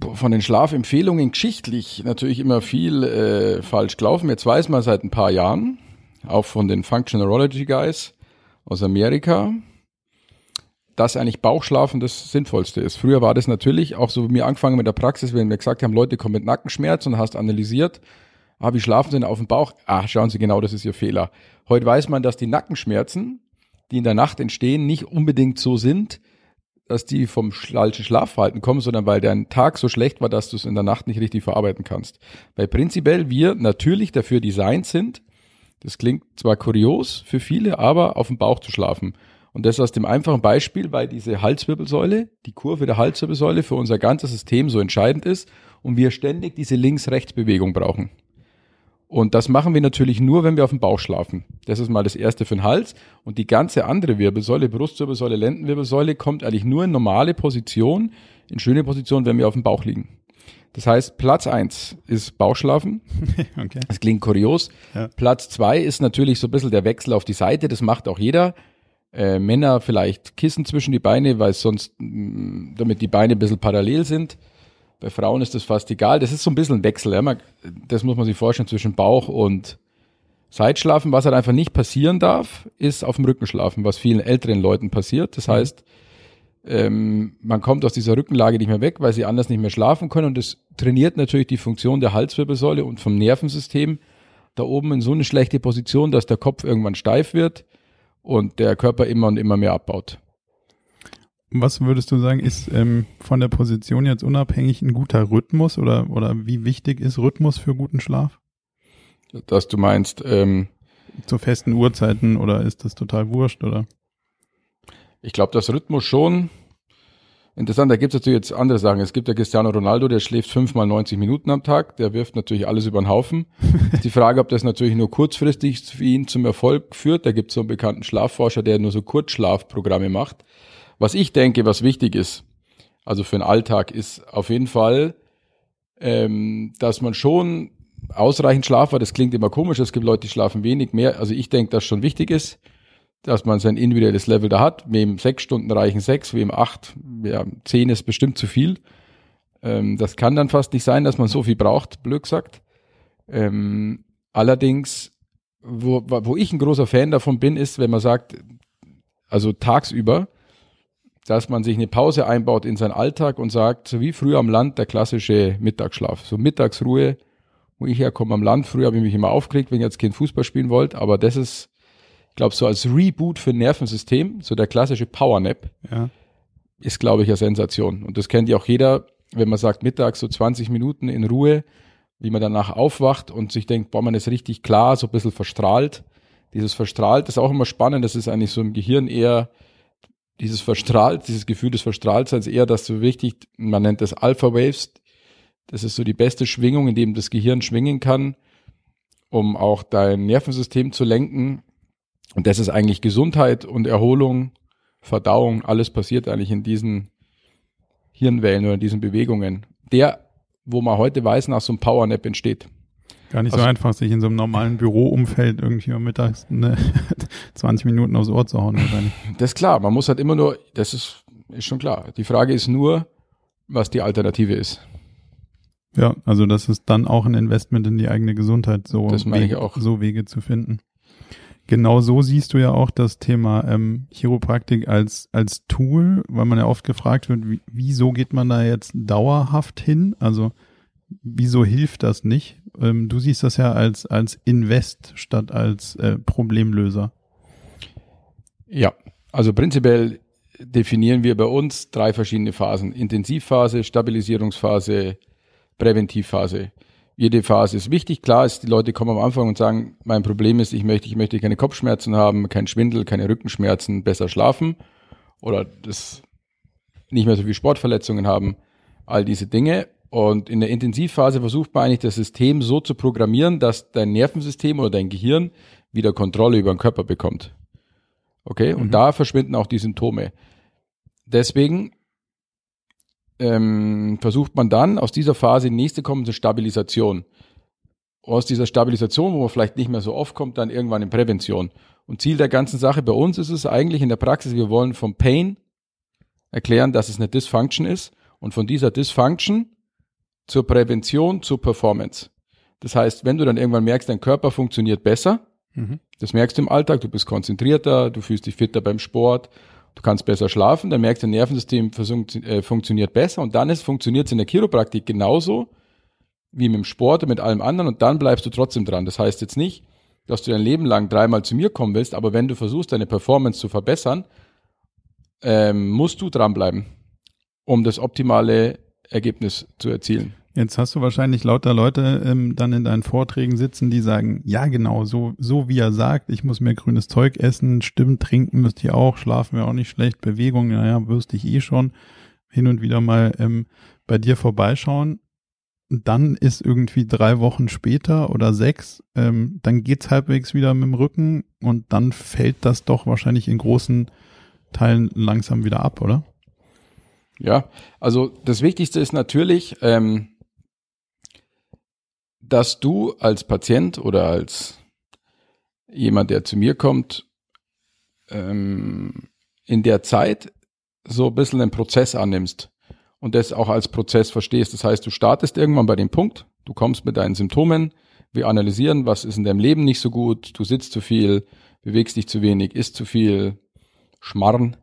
von den Schlafempfehlungen geschichtlich natürlich immer viel äh, falsch gelaufen. Jetzt weiß man seit ein paar Jahren, auch von den Functionalology Guys aus Amerika, dass eigentlich Bauchschlafen das Sinnvollste ist. Früher war das natürlich auch so mir angefangen mit der Praxis, wenn wir gesagt haben, Leute kommen mit Nackenschmerz und hast analysiert, ah, wie schlafen Sie denn auf dem Bauch? Ah, schauen Sie genau, das ist Ihr Fehler. Heute weiß man, dass die Nackenschmerzen, die in der Nacht entstehen, nicht unbedingt so sind, dass die vom falschen Schlafverhalten kommen, sondern weil dein Tag so schlecht war, dass du es in der Nacht nicht richtig verarbeiten kannst. Weil prinzipiell wir natürlich dafür designt sind, das klingt zwar kurios für viele, aber auf dem Bauch zu schlafen. Und das aus dem einfachen Beispiel, weil diese Halswirbelsäule, die Kurve der Halswirbelsäule für unser ganzes System so entscheidend ist und wir ständig diese Links-Rechts-Bewegung brauchen. Und das machen wir natürlich nur, wenn wir auf dem Bauch schlafen. Das ist mal das erste für den Hals. Und die ganze andere Wirbelsäule, Brustwirbelsäule, Lendenwirbelsäule, kommt eigentlich nur in normale Position, in schöne Position, wenn wir auf dem Bauch liegen. Das heißt, Platz eins ist Bauchschlafen. okay. Das klingt kurios. Ja. Platz zwei ist natürlich so ein bisschen der Wechsel auf die Seite. Das macht auch jeder. Äh, Männer vielleicht Kissen zwischen die Beine, weil sonst, mm, damit die Beine ein bisschen parallel sind. Bei Frauen ist das fast egal. Das ist so ein bisschen ein Wechsel. Ja? Das muss man sich vorstellen zwischen Bauch und Seitschlafen. Was halt einfach nicht passieren darf, ist auf dem Rücken schlafen, was vielen älteren Leuten passiert. Das mhm. heißt, ähm, man kommt aus dieser Rückenlage nicht mehr weg, weil sie anders nicht mehr schlafen können. Und das trainiert natürlich die Funktion der Halswirbelsäule und vom Nervensystem da oben in so eine schlechte Position, dass der Kopf irgendwann steif wird und der Körper immer und immer mehr abbaut. Was würdest du sagen, ist ähm, von der Position jetzt unabhängig ein guter Rhythmus oder, oder wie wichtig ist Rhythmus für guten Schlaf? Dass du meinst, ähm, zu festen Uhrzeiten oder ist das total wurscht oder? Ich glaube, das Rhythmus schon. Interessant, da gibt es natürlich jetzt andere Sachen. Es gibt ja Cristiano Ronaldo, der schläft fünfmal 90 Minuten am Tag, der wirft natürlich alles über den Haufen. die Frage, ob das natürlich nur kurzfristig für ihn zum Erfolg führt. Da gibt es so einen bekannten Schlafforscher, der nur so Kurzschlafprogramme macht. Was ich denke, was wichtig ist, also für den Alltag, ist auf jeden Fall, ähm, dass man schon ausreichend Schlaf hat. Das klingt immer komisch, es gibt Leute, die schlafen wenig mehr. Also ich denke, dass schon wichtig ist. dass man sein individuelles Level da hat. Wem sechs Stunden reichen sechs, wem acht, ja, zehn ist bestimmt zu viel. Ähm, das kann dann fast nicht sein, dass man so viel braucht, blöd gesagt. Ähm, allerdings, wo, wo ich ein großer Fan davon bin, ist, wenn man sagt, also tagsüber, dass man sich eine Pause einbaut in seinen Alltag und sagt, so wie früher am Land der klassische Mittagsschlaf, so Mittagsruhe, wo ich herkomme am Land. Früher habe ich mich immer aufgeregt, wenn ich als Kind Fußball spielen wollte, aber das ist, ich glaube, so als Reboot für ein Nervensystem, so der klassische Powernap, ja. ist, glaube ich, eine Sensation. Und das kennt ja auch jeder, wenn man sagt, mittags so 20 Minuten in Ruhe, wie man danach aufwacht und sich denkt, boah, man ist richtig klar, so ein bisschen verstrahlt. Dieses verstrahlt ist auch immer spannend, das ist eigentlich so im Gehirn eher dieses verstrahlt, dieses Gefühl des Verstrahltseins eher das so wichtig, man nennt das Alpha Waves. Das ist so die beste Schwingung, in dem das Gehirn schwingen kann, um auch dein Nervensystem zu lenken. Und das ist eigentlich Gesundheit und Erholung, Verdauung, alles passiert eigentlich in diesen Hirnwellen oder in diesen Bewegungen. Der, wo man heute weiß, nach so einem Powernap entsteht. Gar nicht also, so einfach, sich in so einem normalen Büroumfeld irgendwie mittags ne, 20 Minuten aufs Ohr zu hauen. Wahrscheinlich. Das ist klar, man muss halt immer nur, das ist, ist schon klar. Die Frage ist nur, was die Alternative ist. Ja, also das ist dann auch ein Investment in die eigene Gesundheit, so, auch. so Wege zu finden. Genau so siehst du ja auch das Thema ähm, Chiropraktik als, als Tool, weil man ja oft gefragt wird, wie, wieso geht man da jetzt dauerhaft hin? Also wieso hilft das nicht? Ähm, du siehst das ja als, als Invest statt als äh, Problemlöser. Ja, also prinzipiell definieren wir bei uns drei verschiedene Phasen. Intensivphase, Stabilisierungsphase, Präventivphase. Jede Phase ist wichtig. Klar ist, die Leute kommen am Anfang und sagen, mein Problem ist, ich möchte, ich möchte keine Kopfschmerzen haben, kein Schwindel, keine Rückenschmerzen, besser schlafen oder das nicht mehr so viele Sportverletzungen haben. All diese Dinge. Und in der Intensivphase versucht man eigentlich das System so zu programmieren, dass dein Nervensystem oder dein Gehirn wieder Kontrolle über den Körper bekommt. Okay? Und mhm. da verschwinden auch die Symptome. Deswegen ähm, versucht man dann aus dieser Phase in die nächste kommen zur Stabilisation. Aus dieser Stabilisation, wo man vielleicht nicht mehr so oft kommt, dann irgendwann in Prävention. Und Ziel der ganzen Sache bei uns ist es eigentlich in der Praxis, wir wollen vom Pain erklären, dass es eine Dysfunction ist und von dieser Dysfunction zur Prävention, zur Performance. Das heißt, wenn du dann irgendwann merkst, dein Körper funktioniert besser, mhm. das merkst du im Alltag, du bist konzentrierter, du fühlst dich fitter beim Sport, du kannst besser schlafen, dann merkst du, dein Nervensystem äh, funktioniert besser und dann funktioniert es in der Chiropraktik genauso wie mit dem Sport und mit allem anderen und dann bleibst du trotzdem dran. Das heißt jetzt nicht, dass du dein Leben lang dreimal zu mir kommen willst, aber wenn du versuchst, deine Performance zu verbessern, ähm, musst du dranbleiben, um das optimale Ergebnis zu erzielen. Jetzt hast du wahrscheinlich lauter Leute ähm, dann in deinen Vorträgen sitzen, die sagen, ja genau, so, so wie er sagt, ich muss mehr grünes Zeug essen, stimmt, trinken müsst ihr auch, schlafen wir auch nicht schlecht, Bewegung, naja, wüsste ich eh schon, hin und wieder mal ähm, bei dir vorbeischauen. Dann ist irgendwie drei Wochen später oder sechs, ähm, dann geht's halbwegs wieder mit dem Rücken und dann fällt das doch wahrscheinlich in großen Teilen langsam wieder ab, oder? Ja, also das Wichtigste ist natürlich, ähm, dass du als Patient oder als jemand, der zu mir kommt, ähm, in der Zeit so ein bisschen den Prozess annimmst und das auch als Prozess verstehst. Das heißt, du startest irgendwann bei dem Punkt, du kommst mit deinen Symptomen, wir analysieren, was ist in deinem Leben nicht so gut, du sitzt zu viel, bewegst dich zu wenig, isst zu viel, Schmarren,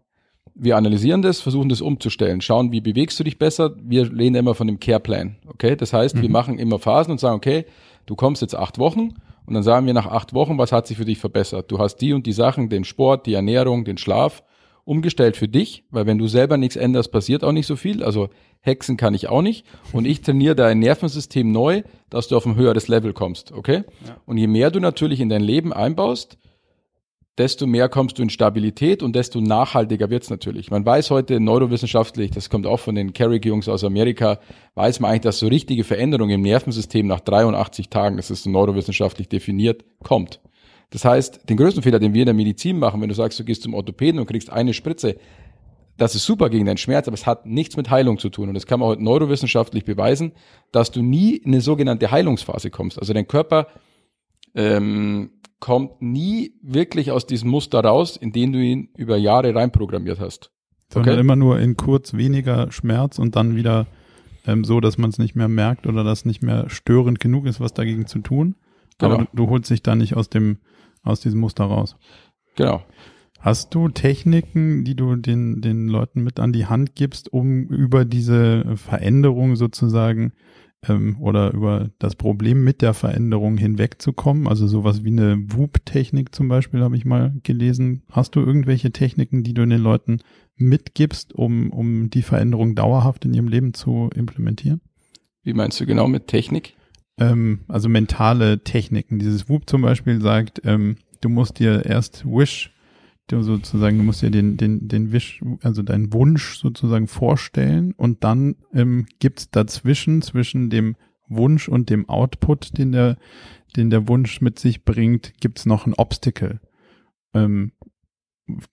wir analysieren das, versuchen das umzustellen, schauen, wie bewegst du dich besser. Wir lehnen immer von dem Care-Plan. Okay, das heißt, mhm. wir machen immer Phasen und sagen, okay, du kommst jetzt acht Wochen und dann sagen wir nach acht Wochen, was hat sich für dich verbessert? Du hast die und die Sachen, den Sport, die Ernährung, den Schlaf umgestellt für dich, weil wenn du selber nichts änderst, passiert auch nicht so viel. Also Hexen kann ich auch nicht. Und ich trainiere dein Nervensystem neu, dass du auf ein höheres Level kommst. Okay? Ja. Und je mehr du natürlich in dein Leben einbaust, desto mehr kommst du in Stabilität und desto nachhaltiger wird's natürlich. Man weiß heute neurowissenschaftlich, das kommt auch von den Carrick-Jungs aus Amerika, weiß man eigentlich, dass so richtige Veränderungen im Nervensystem nach 83 Tagen, das ist neurowissenschaftlich definiert, kommt. Das heißt, den größten Fehler, den wir in der Medizin machen, wenn du sagst, du gehst zum Orthopäden und kriegst eine Spritze, das ist super gegen deinen Schmerz, aber es hat nichts mit Heilung zu tun. Und das kann man heute neurowissenschaftlich beweisen, dass du nie in eine sogenannte Heilungsphase kommst. Also dein Körper ähm, kommt nie wirklich aus diesem Muster raus, in den du ihn über Jahre reinprogrammiert hast. Sondern okay. immer nur in kurz weniger Schmerz und dann wieder ähm, so, dass man es nicht mehr merkt oder dass nicht mehr störend genug ist, was dagegen zu tun. Genau. Aber du, du holst dich da nicht aus dem, aus diesem Muster raus. Genau. Hast du Techniken, die du den, den Leuten mit an die Hand gibst, um über diese Veränderung sozusagen ähm, oder über das Problem mit der Veränderung hinwegzukommen? Also sowas wie eine WUP-Technik zum Beispiel habe ich mal gelesen. Hast du irgendwelche Techniken, die du den Leuten mitgibst, um, um die Veränderung dauerhaft in ihrem Leben zu implementieren? Wie meinst du genau mit Technik? Ähm, also mentale Techniken. Dieses WUP zum Beispiel sagt, ähm, du musst dir erst Wish du sozusagen, du musst dir den, den, den Wisch, also deinen Wunsch sozusagen vorstellen und dann ähm, gibt's dazwischen, zwischen dem Wunsch und dem Output, den der, den der Wunsch mit sich bringt, gibt's noch ein Obstacle. Ähm,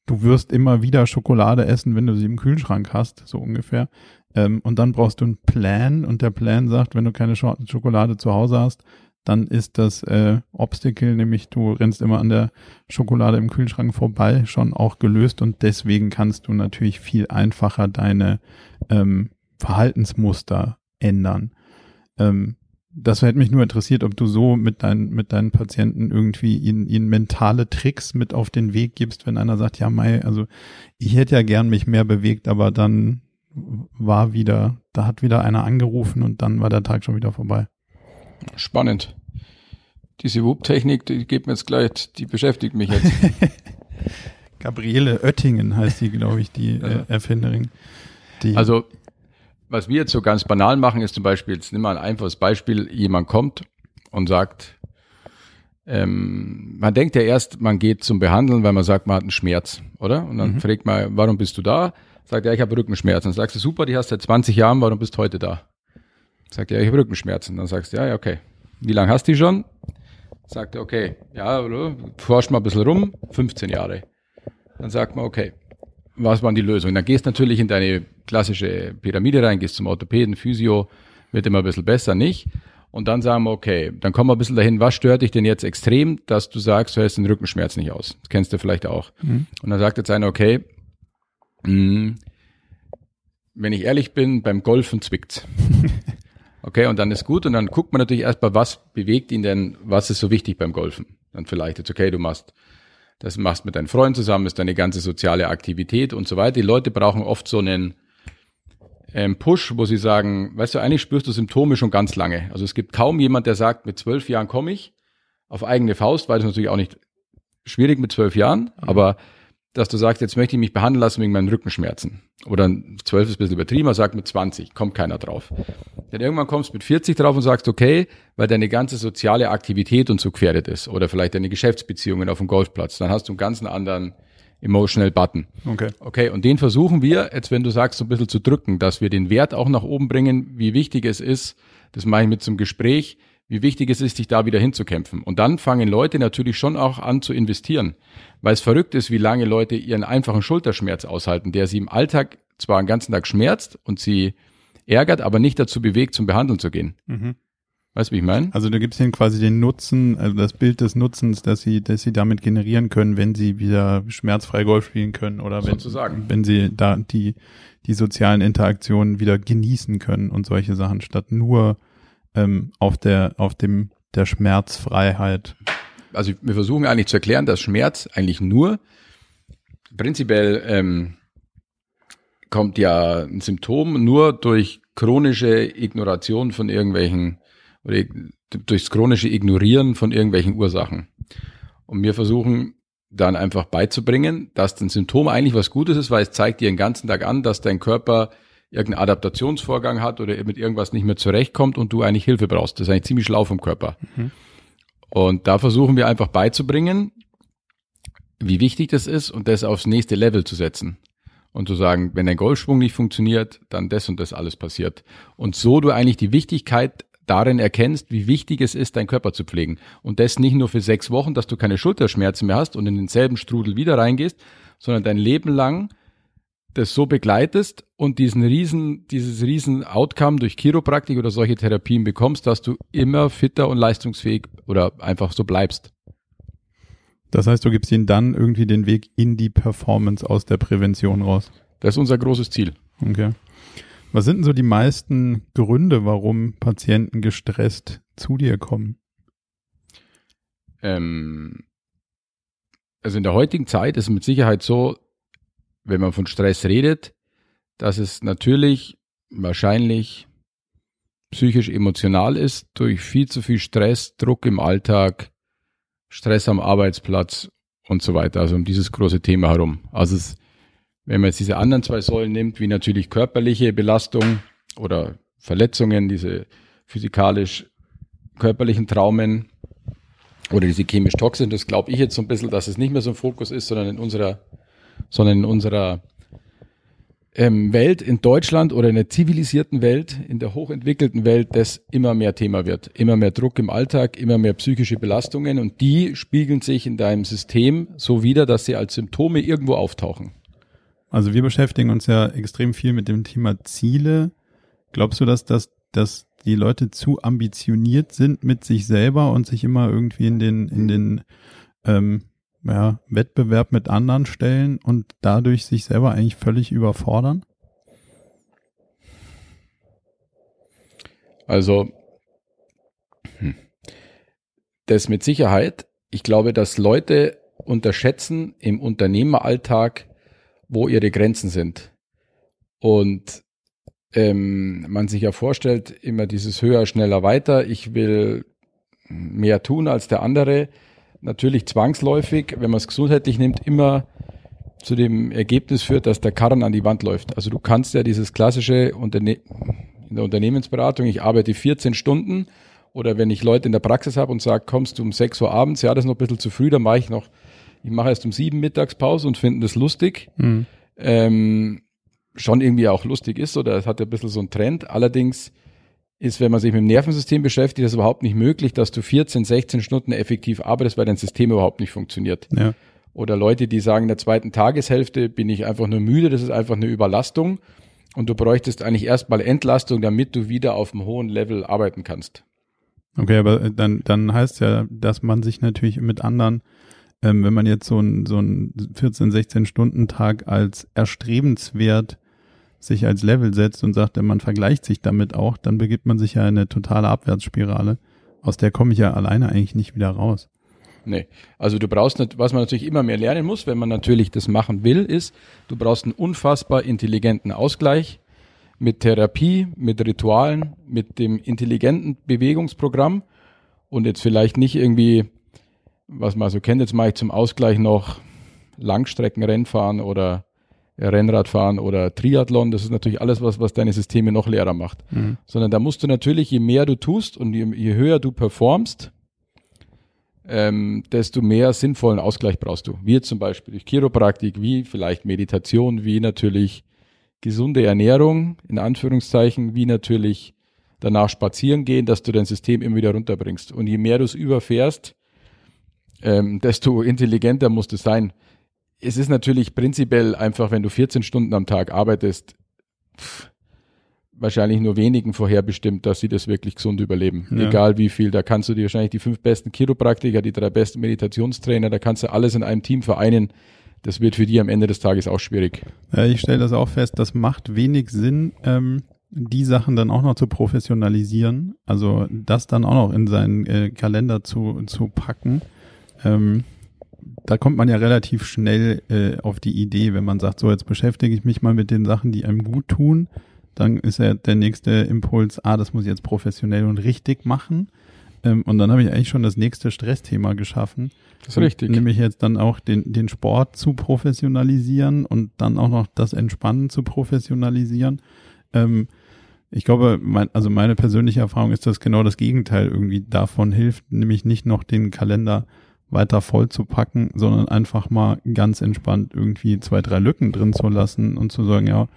du wirst immer wieder Schokolade essen, wenn du sie im Kühlschrank hast, so ungefähr. Ähm, und dann brauchst du einen Plan und der Plan sagt, wenn du keine Schokolade zu Hause hast, dann ist das äh, Obstacle, nämlich du rennst immer an der Schokolade im Kühlschrank vorbei, schon auch gelöst und deswegen kannst du natürlich viel einfacher deine ähm, Verhaltensmuster ändern. Ähm, das hätte mich nur interessiert, ob du so mit, deinen mit deinen Patienten irgendwie ihnen, ihnen mentale Tricks mit auf den Weg gibst, wenn einer sagt, ja, Mai, also ich hätte ja gern mich mehr bewegt, aber dann war wieder, da hat wieder einer angerufen und dann war der Tag schon wieder vorbei. Spannend. Diese WUP-Technik, die geht mir jetzt gleich, die beschäftigt mich jetzt. Gabriele Oettingen heißt die, glaube ich, die äh, Erfinderin. Die also, was wir jetzt so ganz banal machen, ist zum Beispiel, jetzt nimm mal ein einfaches Beispiel, jemand kommt und sagt, ähm, man denkt ja erst, man geht zum Behandeln, weil man sagt, man hat einen Schmerz, oder? Und dann mhm. fragt man, warum bist du da? Sagt er, ja, ich habe Rückenschmerzen. Dann sagst du, super, die hast du seit 20 Jahren, warum bist du heute da? Sagt er, ja, ich habe Rückenschmerzen. Dann sagst du, ja, ja, okay. Wie lange hast du die schon? Sagt er, okay, ja, forscht mal ein bisschen rum, 15 Jahre. Dann sagt man, okay, was waren die Lösungen? Dann gehst natürlich in deine klassische Pyramide rein, gehst zum Orthopäden, Physio, wird immer ein bisschen besser, nicht? Und dann sagen wir, okay, dann kommen wir ein bisschen dahin, was stört dich denn jetzt extrem, dass du sagst, du hältst den Rückenschmerz nicht aus? Das kennst du vielleicht auch. Mhm. Und dann sagt jetzt einer, okay, mh, hm, wenn ich ehrlich bin, beim Golfen zwickt's. Okay, und dann ist gut und dann guckt man natürlich erstmal, was bewegt ihn denn, was ist so wichtig beim Golfen. Dann vielleicht jetzt, okay, du machst, das machst mit deinen Freunden zusammen, ist deine ganze soziale Aktivität und so weiter. Die Leute brauchen oft so einen ähm, Push, wo sie sagen, weißt du, eigentlich spürst du Symptome schon ganz lange. Also es gibt kaum jemand, der sagt, mit zwölf Jahren komme ich auf eigene Faust, weil das natürlich auch nicht schwierig mit zwölf Jahren, mhm. aber dass du sagst, jetzt möchte ich mich behandeln lassen wegen meinen Rückenschmerzen. Oder zwölf ist ein bisschen übertrieben, man sagt mit 20, kommt keiner drauf. Dann irgendwann kommst du mit 40 drauf und sagst, okay, weil deine ganze soziale Aktivität und so gefährdet ist. Oder vielleicht deine Geschäftsbeziehungen auf dem Golfplatz. Dann hast du einen ganz anderen Emotional Button. Okay. Okay, und den versuchen wir, jetzt wenn du sagst, so ein bisschen zu drücken, dass wir den Wert auch nach oben bringen, wie wichtig es ist, das mache ich mit zum Gespräch, wie wichtig es ist, sich da wieder hinzukämpfen. Und dann fangen Leute natürlich schon auch an zu investieren, weil es verrückt ist, wie lange Leute ihren einfachen Schulterschmerz aushalten, der sie im Alltag zwar den ganzen Tag schmerzt und sie ärgert, aber nicht dazu bewegt, zum Behandeln zu gehen. Mhm. Weißt du, wie ich meine? Also du gibst ihnen quasi den Nutzen, also das Bild des Nutzens, dass sie, dass sie damit generieren können, wenn sie wieder schmerzfrei Golf spielen können oder wenn, Sozusagen. wenn sie da die, die sozialen Interaktionen wieder genießen können und solche Sachen, statt nur ähm, auf der, auf dem, der Schmerzfreiheit. Also wir versuchen eigentlich zu erklären, dass Schmerz eigentlich nur prinzipiell ähm, kommt ja ein Symptom nur durch chronische Ignoration von irgendwelchen oder durchs chronische Ignorieren von irgendwelchen Ursachen. Und wir versuchen dann einfach beizubringen, dass ein Symptom eigentlich was Gutes ist, weil es zeigt dir den ganzen Tag an, dass dein Körper irgendeinen Adaptationsvorgang hat oder mit irgendwas nicht mehr zurechtkommt und du eigentlich Hilfe brauchst. Das ist eigentlich ziemlich schlau vom Körper. Mhm. Und da versuchen wir einfach beizubringen, wie wichtig das ist und das aufs nächste Level zu setzen. Und zu sagen, wenn dein Golfschwung nicht funktioniert, dann das und das alles passiert. Und so du eigentlich die Wichtigkeit darin erkennst, wie wichtig es ist, deinen Körper zu pflegen. Und das nicht nur für sechs Wochen, dass du keine Schulterschmerzen mehr hast und in denselben Strudel wieder reingehst, sondern dein Leben lang das so begleitest und diesen riesen, dieses riesen Outcome durch Chiropraktik oder solche Therapien bekommst, dass du immer fitter und leistungsfähig oder einfach so bleibst. Das heißt, du gibst ihnen dann irgendwie den Weg in die Performance aus der Prävention raus. Das ist unser großes Ziel. Okay. Was sind denn so die meisten Gründe, warum Patienten gestresst zu dir kommen? Ähm, also in der heutigen Zeit ist es mit Sicherheit so, wenn man von Stress redet, dass es natürlich wahrscheinlich psychisch emotional ist durch viel zu viel Stress, Druck im Alltag, Stress am Arbeitsplatz und so weiter. Also um dieses große Thema herum. Also es, wenn man jetzt diese anderen zwei Säulen nimmt, wie natürlich körperliche Belastung oder Verletzungen, diese physikalisch körperlichen Traumen oder diese chemisch toxischen, das glaube ich jetzt so ein bisschen, dass es nicht mehr so ein Fokus ist, sondern in unserer, sondern in unserer ähm, Welt, in Deutschland oder in der zivilisierten Welt, in der hochentwickelten Welt, das immer mehr Thema wird. Immer mehr Druck im Alltag, immer mehr psychische Belastungen und die spiegeln sich in deinem System so wider, dass sie als Symptome irgendwo auftauchen. Also wir beschäftigen uns ja extrem viel mit dem Thema Ziele. Glaubst du, dass das, dass die Leute zu ambitioniert sind mit sich selber und sich immer irgendwie in den, in den ähm, ja, Wettbewerb mit anderen stellen und dadurch sich selber eigentlich völlig überfordern? Also, hm, das mit Sicherheit. Ich glaube, dass Leute unterschätzen im Unternehmeralltag, wo ihre Grenzen sind. Und ähm, man sich ja vorstellt, immer dieses höher, schneller, weiter. Ich will mehr tun als der andere natürlich zwangsläufig, wenn man es gesundheitlich nimmt, immer zu dem Ergebnis führt, dass der Karren an die Wand läuft. Also du kannst ja dieses klassische Unterne in der Unternehmensberatung, ich arbeite 14 Stunden oder wenn ich Leute in der Praxis habe und sage, kommst du um 6 Uhr abends, ja, das ist noch ein bisschen zu früh, dann mache ich noch, ich mache erst um 7 Mittagspause und finden das lustig. Mhm. Ähm, schon irgendwie auch lustig ist oder es hat ja ein bisschen so einen Trend. Allerdings ist, wenn man sich mit dem Nervensystem beschäftigt, das überhaupt nicht möglich, dass du 14, 16 Stunden effektiv arbeitest, weil dein System überhaupt nicht funktioniert. Ja. Oder Leute, die sagen, in der zweiten Tageshälfte bin ich einfach nur müde, das ist einfach eine Überlastung. Und du bräuchtest eigentlich erstmal Entlastung, damit du wieder auf einem hohen Level arbeiten kannst. Okay, aber dann, dann heißt ja, dass man sich natürlich mit anderen, ähm, wenn man jetzt so ein, so ein 14, 16 Stunden Tag als erstrebenswert sich als Level setzt und sagt, man vergleicht sich damit auch, dann begibt man sich ja in eine totale Abwärtsspirale. Aus der komme ich ja alleine eigentlich nicht wieder raus. Nee, also du brauchst nicht, was man natürlich immer mehr lernen muss, wenn man natürlich das machen will, ist, du brauchst einen unfassbar intelligenten Ausgleich mit Therapie, mit Ritualen, mit dem intelligenten Bewegungsprogramm und jetzt vielleicht nicht irgendwie, was man so kennt, jetzt mache ich zum Ausgleich noch Langstreckenrennfahren oder Rennradfahren oder Triathlon, das ist natürlich alles, was, was deine Systeme noch leerer macht. Mhm. Sondern da musst du natürlich, je mehr du tust und je, je höher du performst, ähm, desto mehr sinnvollen Ausgleich brauchst du. Wie zum Beispiel durch Chiropraktik, wie vielleicht Meditation, wie natürlich gesunde Ernährung, in Anführungszeichen, wie natürlich danach spazieren gehen, dass du dein System immer wieder runterbringst. Und je mehr du es überfährst, ähm, desto intelligenter musst du sein es ist natürlich prinzipiell einfach, wenn du 14 Stunden am Tag arbeitest, pff, wahrscheinlich nur wenigen vorherbestimmt, dass sie das wirklich gesund überleben. Ja. Egal wie viel. Da kannst du dir wahrscheinlich die fünf besten Chiropraktiker, die drei besten Meditationstrainer, da kannst du alles in einem Team vereinen. Das wird für die am Ende des Tages auch schwierig. Ja, ich stelle das auch fest, das macht wenig Sinn, ähm, die Sachen dann auch noch zu professionalisieren. Also das dann auch noch in seinen äh, Kalender zu, zu packen. Ähm, da kommt man ja relativ schnell äh, auf die Idee, wenn man sagt, so jetzt beschäftige ich mich mal mit den Sachen, die einem gut tun, dann ist ja der nächste Impuls, ah, das muss ich jetzt professionell und richtig machen. Ähm, und dann habe ich eigentlich schon das nächste Stressthema geschaffen. Das ist richtig. Nämlich jetzt dann auch den, den Sport zu professionalisieren und dann auch noch das Entspannen zu professionalisieren. Ähm, ich glaube, mein, also meine persönliche Erfahrung ist, dass genau das Gegenteil irgendwie davon hilft, nämlich nicht noch den Kalender weiter voll zu packen, sondern einfach mal ganz entspannt irgendwie zwei, drei Lücken drin zu lassen und zu sagen, ja,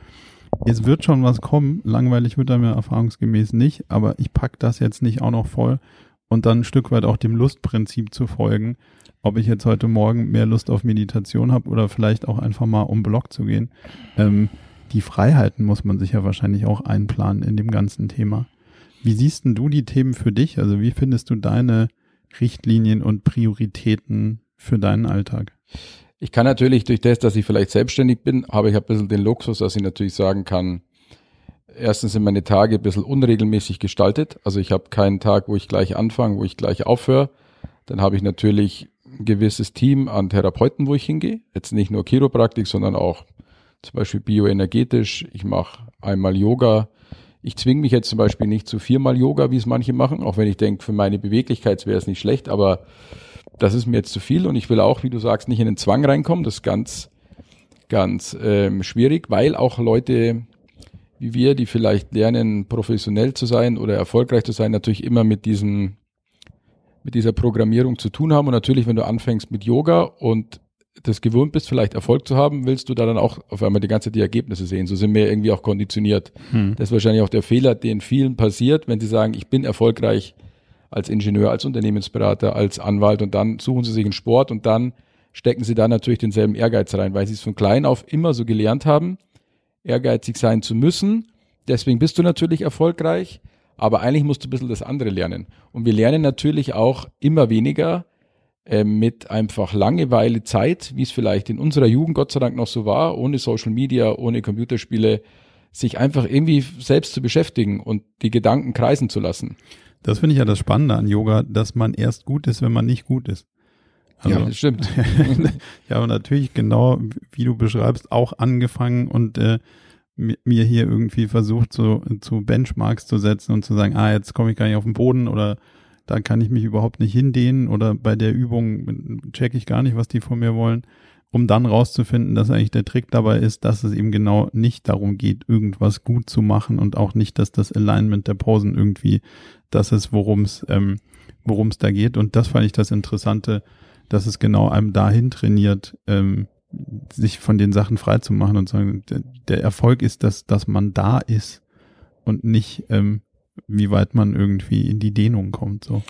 es wird schon was kommen, langweilig wird er mir erfahrungsgemäß nicht, aber ich pack das jetzt nicht auch noch voll und dann ein Stück weit auch dem Lustprinzip zu folgen, ob ich jetzt heute Morgen mehr Lust auf Meditation habe oder vielleicht auch einfach mal um Block zu gehen. Ähm, die Freiheiten muss man sich ja wahrscheinlich auch einplanen in dem ganzen Thema. Wie siehst denn du die Themen für dich? Also wie findest du deine Richtlinien und Prioritäten für deinen Alltag? Ich kann natürlich durch das, dass ich vielleicht selbstständig bin, habe ich ein bisschen den Luxus, dass ich natürlich sagen kann, erstens sind meine Tage ein bisschen unregelmäßig gestaltet. Also ich habe keinen Tag, wo ich gleich anfange, wo ich gleich aufhöre. Dann habe ich natürlich ein gewisses Team an Therapeuten, wo ich hingehe. Jetzt nicht nur Chiropraktik, sondern auch zum Beispiel bioenergetisch. Ich mache einmal Yoga. Ich zwinge mich jetzt zum Beispiel nicht zu viermal Yoga, wie es manche machen, auch wenn ich denke, für meine Beweglichkeit wäre es nicht schlecht, aber das ist mir jetzt zu viel und ich will auch, wie du sagst, nicht in den Zwang reinkommen. Das ist ganz, ganz ähm, schwierig, weil auch Leute wie wir, die vielleicht lernen, professionell zu sein oder erfolgreich zu sein, natürlich immer mit diesem, mit dieser Programmierung zu tun haben. Und natürlich, wenn du anfängst mit Yoga und das gewohnt bist, vielleicht Erfolg zu haben, willst du da dann auch auf einmal die ganze die Ergebnisse sehen. So sind wir irgendwie auch konditioniert. Hm. Das ist wahrscheinlich auch der Fehler, den vielen passiert, wenn sie sagen, ich bin erfolgreich als Ingenieur, als Unternehmensberater, als Anwalt und dann suchen sie sich einen Sport und dann stecken sie da natürlich denselben Ehrgeiz rein, weil sie es von klein auf immer so gelernt haben ehrgeizig sein zu müssen. Deswegen bist du natürlich erfolgreich, aber eigentlich musst du ein bisschen das andere lernen. Und wir lernen natürlich auch immer weniger äh, mit einfach Langeweile Zeit, wie es vielleicht in unserer Jugend Gott sei Dank noch so war, ohne Social Media, ohne Computerspiele, sich einfach irgendwie selbst zu beschäftigen und die Gedanken kreisen zu lassen. Das finde ich ja das Spannende an Yoga, dass man erst gut ist, wenn man nicht gut ist. Also, ja, das stimmt. ja, aber natürlich genau, wie du beschreibst, auch angefangen und äh, mir hier irgendwie versucht, so zu Benchmarks zu setzen und zu sagen, ah, jetzt komme ich gar nicht auf den Boden oder da kann ich mich überhaupt nicht hindehnen oder bei der Übung checke ich gar nicht, was die von mir wollen, um dann rauszufinden, dass eigentlich der Trick dabei ist, dass es eben genau nicht darum geht, irgendwas gut zu machen und auch nicht, dass das Alignment der Posen irgendwie das ist, worum es ähm, worum es da geht. Und das fand ich das Interessante, dass es genau einem dahin trainiert, ähm, sich von den Sachen frei zu machen und sagen, der, der Erfolg ist, dass, dass man da ist und nicht, ähm, wie weit man irgendwie in die Dehnung kommt. So.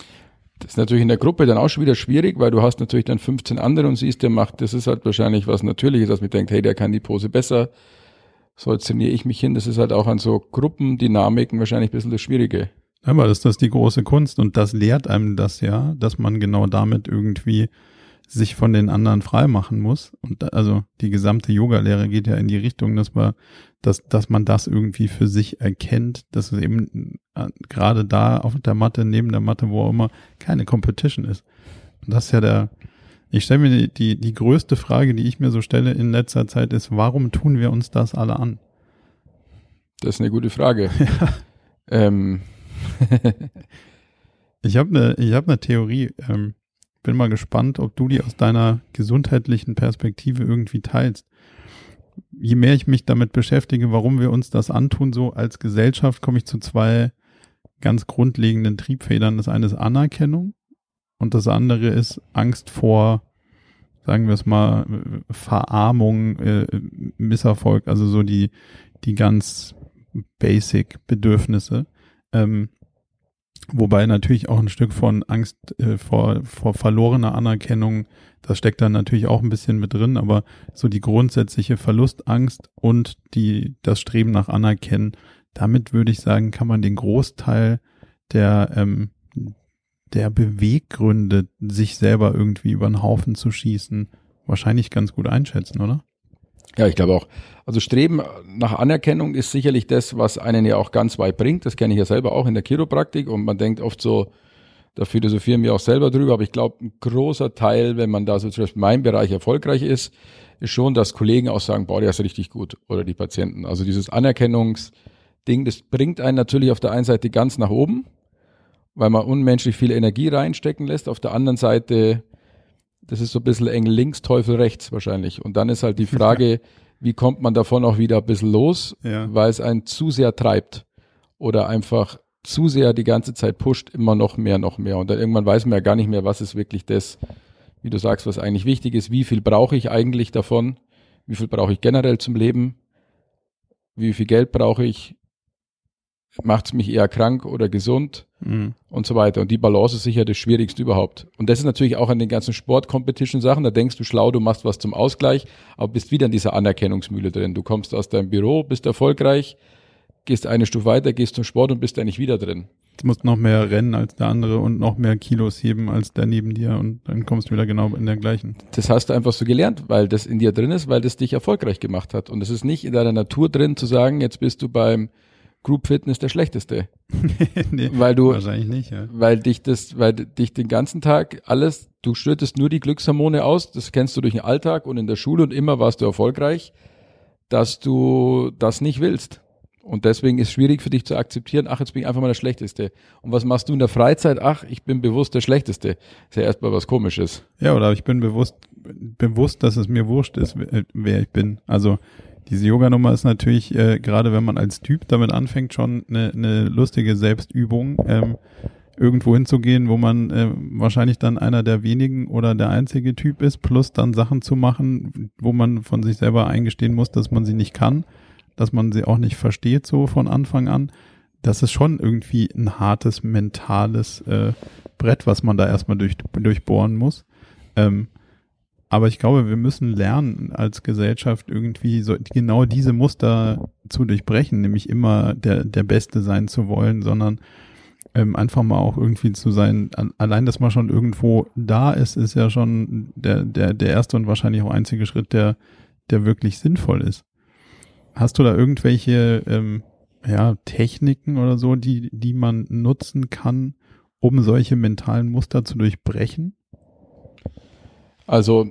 Das ist natürlich in der Gruppe dann auch schon wieder schwierig, weil du hast natürlich dann 15 andere und siehst, der macht, das ist halt wahrscheinlich was Natürliches, dass man denkt, hey, der kann die Pose besser, so trainiere ich mich hin. Das ist halt auch an so Gruppendynamiken wahrscheinlich ein bisschen das Schwierige. Aber das ist das die große Kunst und das lehrt einem das ja, dass man genau damit irgendwie sich von den anderen frei machen muss. Und also die gesamte Yoga-Lehre geht ja in die Richtung, dass man, dass, dass man das irgendwie für sich erkennt, dass es eben äh, gerade da auf der Matte, neben der Matte, wo auch immer, keine Competition ist. Und das ist ja der, ich stelle mir die, die, die größte Frage, die ich mir so stelle in letzter Zeit ist, warum tun wir uns das alle an? Das ist eine gute Frage. Ja. Ähm. ich habe eine, ich habe eine Theorie. Ähm, bin mal gespannt, ob du die aus deiner gesundheitlichen Perspektive irgendwie teilst. Je mehr ich mich damit beschäftige, warum wir uns das antun, so als Gesellschaft, komme ich zu zwei ganz grundlegenden Triebfedern. Das eine ist Anerkennung und das andere ist Angst vor, sagen wir es mal, Verarmung, äh, Misserfolg, also so die, die ganz basic Bedürfnisse. Ähm, Wobei natürlich auch ein Stück von Angst äh, vor, vor verlorener Anerkennung, das steckt dann natürlich auch ein bisschen mit drin, aber so die grundsätzliche Verlustangst und die, das Streben nach Anerkennen, damit würde ich sagen, kann man den Großteil der, ähm, der Beweggründe, sich selber irgendwie über den Haufen zu schießen, wahrscheinlich ganz gut einschätzen, oder? Ja, ich glaube auch. Also Streben nach Anerkennung ist sicherlich das, was einen ja auch ganz weit bringt. Das kenne ich ja selber auch in der Chiropraktik und man denkt oft so, da philosophieren wir auch selber drüber, aber ich glaube, ein großer Teil, wenn man da so zum Beispiel in meinem Bereich erfolgreich ist, ist schon, dass Kollegen auch sagen, boah, der ist richtig gut oder die Patienten. Also dieses Anerkennungsding, das bringt einen natürlich auf der einen Seite ganz nach oben, weil man unmenschlich viel Energie reinstecken lässt. Auf der anderen Seite das ist so ein bisschen Engel links, Teufel rechts wahrscheinlich. Und dann ist halt die Frage, wie kommt man davon auch wieder ein bisschen los, ja. weil es einen zu sehr treibt oder einfach zu sehr die ganze Zeit pusht, immer noch mehr, noch mehr. Und dann irgendwann weiß man ja gar nicht mehr, was ist wirklich das, wie du sagst, was eigentlich wichtig ist. Wie viel brauche ich eigentlich davon? Wie viel brauche ich generell zum Leben? Wie viel Geld brauche ich? Macht es mich eher krank oder gesund mhm. und so weiter. Und die Balance ist sicher das Schwierigste überhaupt. Und das ist natürlich auch an den ganzen Sport-Competition-Sachen. Da denkst du schlau, du machst was zum Ausgleich, aber bist wieder in dieser Anerkennungsmühle drin. Du kommst aus deinem Büro, bist erfolgreich, gehst eine Stufe weiter, gehst zum Sport und bist eigentlich wieder drin. musst noch mehr rennen als der andere und noch mehr Kilos heben als der neben dir und dann kommst du wieder genau in der gleichen. Das hast du einfach so gelernt, weil das in dir drin ist, weil das dich erfolgreich gemacht hat. Und es ist nicht in deiner Natur drin zu sagen, jetzt bist du beim Group Fitness der schlechteste. nee, weil du, wahrscheinlich nicht, ja. weil dich das, weil dich den ganzen Tag alles, du schüttest nur die Glückshormone aus, das kennst du durch den Alltag und in der Schule und immer warst du erfolgreich, dass du das nicht willst. Und deswegen ist es schwierig für dich zu akzeptieren, ach, jetzt bin ich einfach mal der Schlechteste. Und was machst du in der Freizeit? Ach, ich bin bewusst der Schlechteste. Ist ja erstmal was komisches. Ja, oder ich bin bewusst, bewusst, dass es mir wurscht ist, wer ich bin. Also diese Yoga-Nummer ist natürlich, äh, gerade wenn man als Typ damit anfängt, schon eine, eine lustige Selbstübung, ähm, irgendwo hinzugehen, wo man äh, wahrscheinlich dann einer der wenigen oder der einzige Typ ist, plus dann Sachen zu machen, wo man von sich selber eingestehen muss, dass man sie nicht kann dass man sie auch nicht versteht so von Anfang an. Das ist schon irgendwie ein hartes mentales äh, Brett, was man da erstmal durch, durchbohren muss. Ähm, aber ich glaube, wir müssen lernen als Gesellschaft irgendwie so genau diese Muster zu durchbrechen, nämlich immer der, der Beste sein zu wollen, sondern ähm, einfach mal auch irgendwie zu sein. Allein, dass man schon irgendwo da ist, ist ja schon der, der, der erste und wahrscheinlich auch einzige Schritt, der, der wirklich sinnvoll ist. Hast du da irgendwelche ähm, ja, Techniken oder so, die, die man nutzen kann, um solche mentalen Muster zu durchbrechen? Also,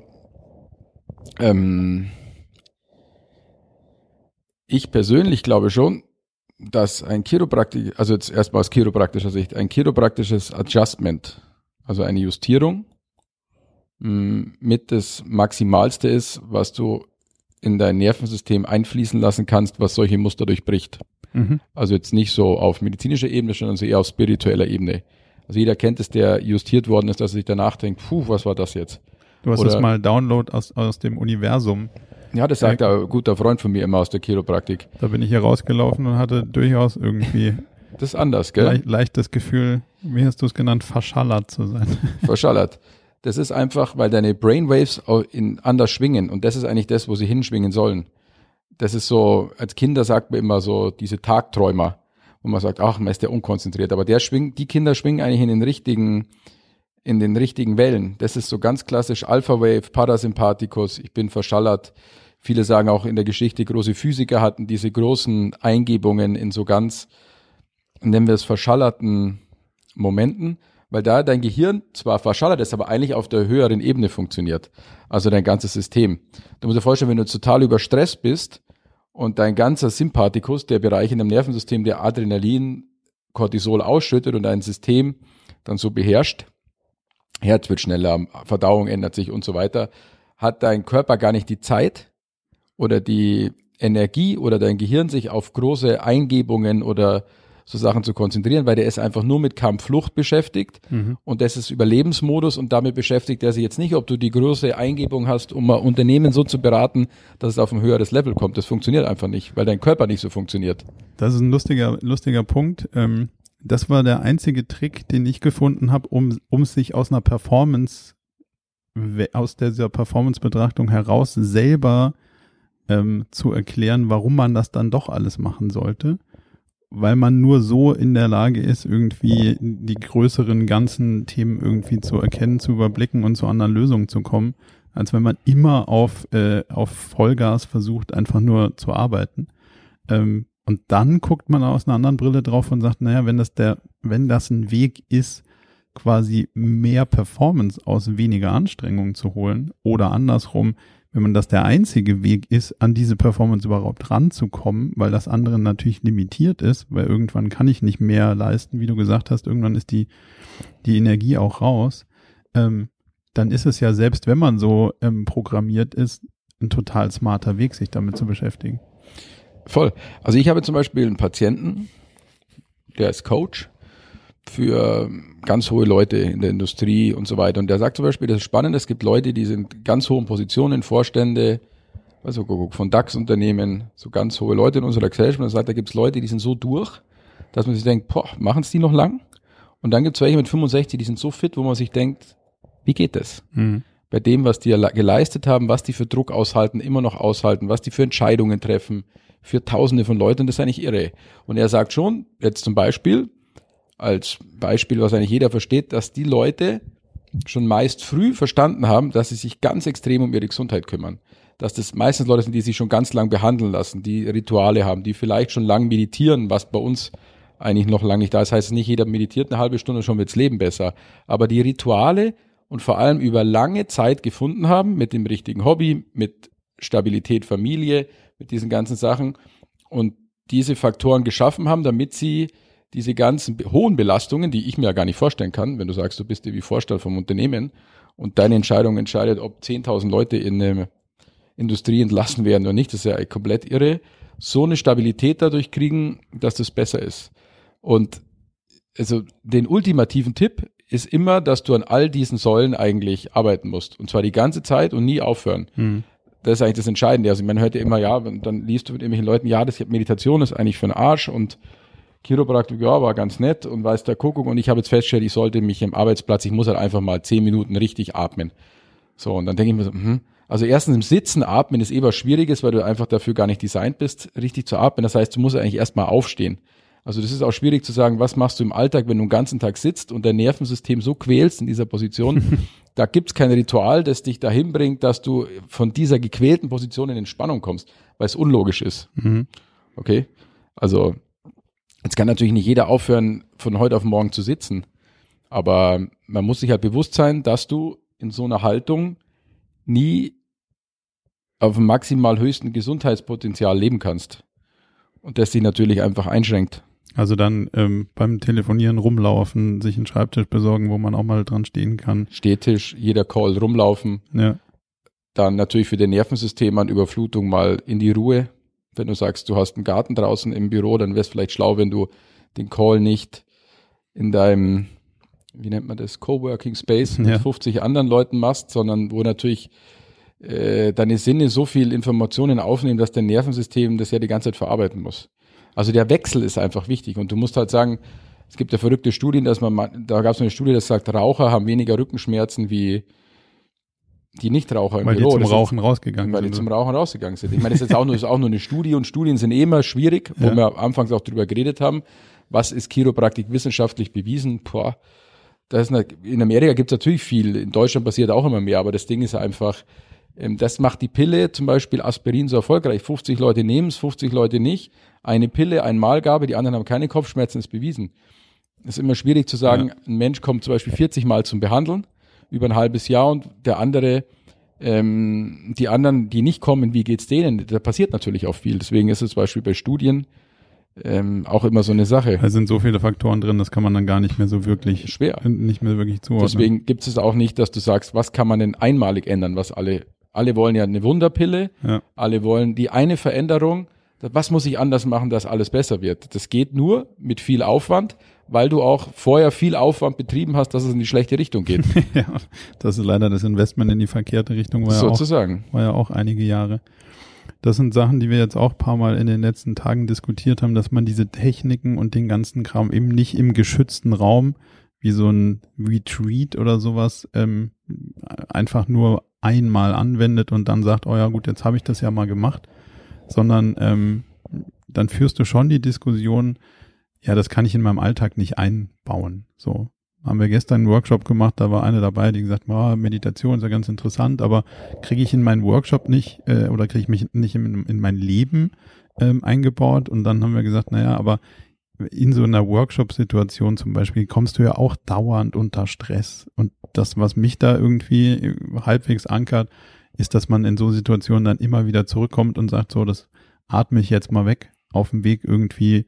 ähm, ich persönlich glaube schon, dass ein Chiropraktik, also jetzt erstmal aus chiropraktischer Sicht, ein chiropraktisches Adjustment, also eine Justierung, mm, mit das Maximalste ist, was du in dein Nervensystem einfließen lassen kannst, was solche Muster durchbricht. Mhm. Also jetzt nicht so auf medizinischer Ebene, sondern so eher auf spiritueller Ebene. Also jeder kennt es, der justiert worden ist, dass er sich danach denkt, puh, was war das jetzt? Du hast Oder, es mal Download aus, aus dem Universum. Ja, das sagt ein guter Freund von mir immer aus der Chiropraktik. Da bin ich hier rausgelaufen und hatte durchaus irgendwie das ist anders, gell? Leicht, leichtes Gefühl, wie hast du es genannt, verschallert zu sein. Verschallert. Das ist einfach, weil deine Brainwaves in, anders schwingen und das ist eigentlich das, wo sie hinschwingen sollen. Das ist so, als Kinder sagt man immer so, diese Tagträumer, wo man sagt, ach, man ist der unkonzentriert, aber der schwingt, die Kinder schwingen eigentlich in den richtigen, in den richtigen Wellen. Das ist so ganz klassisch Alpha Wave, Parasympathikus, ich bin verschallert. Viele sagen auch in der Geschichte, große Physiker hatten diese großen Eingebungen in so ganz, nennen wir es verschallerten Momenten weil da dein Gehirn zwar verschallert ist, aber eigentlich auf der höheren Ebene funktioniert. Also dein ganzes System. Du musst dir vorstellen, wenn du total überstresst bist und dein ganzer Sympathikus, der Bereich in dem Nervensystem, der Adrenalin, Cortisol ausschüttet und dein System dann so beherrscht, Herz wird schneller, Verdauung ändert sich und so weiter, hat dein Körper gar nicht die Zeit oder die Energie oder dein Gehirn sich auf große Eingebungen oder so Sachen zu konzentrieren, weil der ist einfach nur mit Kampfflucht beschäftigt mhm. und das ist Überlebensmodus und damit beschäftigt er sich jetzt nicht, ob du die große Eingebung hast, um mal Unternehmen so zu beraten, dass es auf ein höheres Level kommt. Das funktioniert einfach nicht, weil dein Körper nicht so funktioniert. Das ist ein lustiger, lustiger Punkt. Ähm, das war der einzige Trick, den ich gefunden habe, um, um sich aus einer Performance, aus dieser Performance-Betrachtung heraus selber ähm, zu erklären, warum man das dann doch alles machen sollte weil man nur so in der Lage ist, irgendwie die größeren ganzen Themen irgendwie zu erkennen, zu überblicken und zu anderen Lösungen zu kommen, als wenn man immer auf, äh, auf Vollgas versucht, einfach nur zu arbeiten. Ähm, und dann guckt man aus einer anderen Brille drauf und sagt, naja, wenn das der, wenn das ein Weg ist, quasi mehr Performance aus weniger Anstrengung zu holen oder andersrum, wenn man das der einzige Weg ist, an diese Performance überhaupt ranzukommen, weil das andere natürlich limitiert ist, weil irgendwann kann ich nicht mehr leisten, wie du gesagt hast, irgendwann ist die, die Energie auch raus, ähm, dann ist es ja selbst, wenn man so ähm, programmiert ist, ein total smarter Weg, sich damit zu beschäftigen. Voll. Also ich habe zum Beispiel einen Patienten, der ist Coach für ganz hohe Leute in der Industrie und so weiter. Und der sagt zum Beispiel, das ist spannend, es gibt Leute, die sind ganz hohen Positionen, Vorstände, also von DAX-Unternehmen, so ganz hohe Leute in unserer Gesellschaft. Und sagt, da gibt es Leute, die sind so durch, dass man sich denkt, boah, machen es die noch lang? Und dann gibt es welche mit 65, die sind so fit, wo man sich denkt, wie geht das? Mhm. Bei dem, was die geleistet haben, was die für Druck aushalten, immer noch aushalten, was die für Entscheidungen treffen, für Tausende von Leuten, das ist eigentlich irre. Und er sagt schon, jetzt zum Beispiel, als Beispiel, was eigentlich jeder versteht, dass die Leute schon meist früh verstanden haben, dass sie sich ganz extrem um ihre Gesundheit kümmern. Dass das meistens Leute sind, die sich schon ganz lang behandeln lassen, die Rituale haben, die vielleicht schon lang meditieren, was bei uns eigentlich noch lange nicht da ist. Heißt nicht, jeder meditiert eine halbe Stunde, schon wirds Leben besser. Aber die Rituale und vor allem über lange Zeit gefunden haben, mit dem richtigen Hobby, mit Stabilität Familie, mit diesen ganzen Sachen und diese Faktoren geschaffen haben, damit sie diese ganzen hohen Belastungen, die ich mir ja gar nicht vorstellen kann, wenn du sagst, du bist wie Vorstand vom Unternehmen und deine Entscheidung entscheidet, ob 10.000 Leute in der Industrie entlassen werden oder nicht, das ist ja komplett irre, so eine Stabilität dadurch kriegen, dass das besser ist. Und also den ultimativen Tipp ist immer, dass du an all diesen Säulen eigentlich arbeiten musst. Und zwar die ganze Zeit und nie aufhören. Hm. Das ist eigentlich das Entscheidende. Also man hört ja immer, ja, dann liest du mit irgendwelchen Leuten, ja, das Meditation ist eigentlich für den Arsch und Chiropraktik, ja, war ganz nett und weiß der Kuckuck und ich habe jetzt festgestellt, ich sollte mich im Arbeitsplatz, ich muss halt einfach mal zehn Minuten richtig atmen. So, und dann denke ich mir so, hm, also erstens im Sitzen atmen ist eh was Schwieriges, weil du einfach dafür gar nicht designt bist, richtig zu atmen. Das heißt, du musst eigentlich erstmal aufstehen. Also das ist auch schwierig zu sagen, was machst du im Alltag, wenn du den ganzen Tag sitzt und dein Nervensystem so quälst in dieser Position. da gibt's kein Ritual, das dich dahin bringt, dass du von dieser gequälten Position in Entspannung kommst, weil es unlogisch ist. Mhm. Okay? Also Jetzt kann natürlich nicht jeder aufhören, von heute auf morgen zu sitzen. Aber man muss sich halt bewusst sein, dass du in so einer Haltung nie auf dem maximal höchsten Gesundheitspotenzial leben kannst. Und das sich natürlich einfach einschränkt. Also dann ähm, beim Telefonieren rumlaufen, sich einen Schreibtisch besorgen, wo man auch mal dran stehen kann. Stehtisch, jeder Call rumlaufen. Ja. Dann natürlich für den Nervensystem an Überflutung mal in die Ruhe wenn du sagst, du hast einen Garten draußen im Büro, dann wäre es vielleicht schlau, wenn du den Call nicht in deinem, wie nennt man das, Coworking Space ja. mit 50 anderen Leuten machst, sondern wo natürlich äh, deine Sinne so viel Informationen aufnehmen, dass dein Nervensystem das ja die ganze Zeit verarbeiten muss. Also der Wechsel ist einfach wichtig und du musst halt sagen, es gibt ja verrückte Studien, dass man, da gab es eine Studie, das sagt, Raucher haben weniger Rückenschmerzen wie die Nichtraucher im weil Büro. Die zum Rauchen rausgegangen weil sind. Weil die zum Rauchen rausgegangen sind. Ich meine, das ist jetzt auch nur, ist auch nur eine Studie und Studien sind eh immer schwierig, wo ja. wir anfangs auch drüber geredet haben. Was ist Chiropraktik wissenschaftlich bewiesen? Boah, das ist eine, in Amerika gibt es natürlich viel, in Deutschland passiert auch immer mehr, aber das Ding ist einfach, das macht die Pille, zum Beispiel Aspirin, so erfolgreich. 50 Leute nehmen es, 50 Leute nicht. Eine Pille, ein Malgabe, die anderen haben keine Kopfschmerzen, ist bewiesen. Es ist immer schwierig zu sagen, ja. ein Mensch kommt zum Beispiel 40 Mal zum Behandeln über ein halbes Jahr und der andere, ähm, die anderen, die nicht kommen, wie geht's denen? Da passiert natürlich auch viel. Deswegen ist es zum Beispiel bei Studien ähm, auch immer so eine Sache. Da sind so viele Faktoren drin, das kann man dann gar nicht mehr so wirklich schwer, nicht mehr wirklich zuordnen. Deswegen gibt es auch nicht, dass du sagst, was kann man denn einmalig ändern, was alle alle wollen ja eine Wunderpille, ja. alle wollen die eine Veränderung. Was muss ich anders machen, dass alles besser wird? Das geht nur mit viel Aufwand, weil du auch vorher viel Aufwand betrieben hast, dass es in die schlechte Richtung geht. ja, das ist leider das Investment in die verkehrte Richtung war Sozusagen. Ja auch, war ja auch einige Jahre. Das sind Sachen, die wir jetzt auch paar Mal in den letzten Tagen diskutiert haben, dass man diese Techniken und den ganzen Kram eben nicht im geschützten Raum wie so ein Retreat oder sowas ähm, einfach nur einmal anwendet und dann sagt, oh ja gut, jetzt habe ich das ja mal gemacht, sondern ähm, dann führst du schon die Diskussion, ja, das kann ich in meinem Alltag nicht einbauen. So haben wir gestern einen Workshop gemacht, da war eine dabei, die gesagt, oh, Meditation ist ja ganz interessant, aber kriege ich in meinen Workshop nicht äh, oder kriege ich mich nicht in, in mein Leben ähm, eingebaut? Und dann haben wir gesagt, naja, aber in so einer Workshop-Situation zum Beispiel kommst du ja auch dauernd unter Stress. Und das, was mich da irgendwie halbwegs ankert, ist, dass man in so Situationen dann immer wieder zurückkommt und sagt, so, das atme ich jetzt mal weg auf dem Weg irgendwie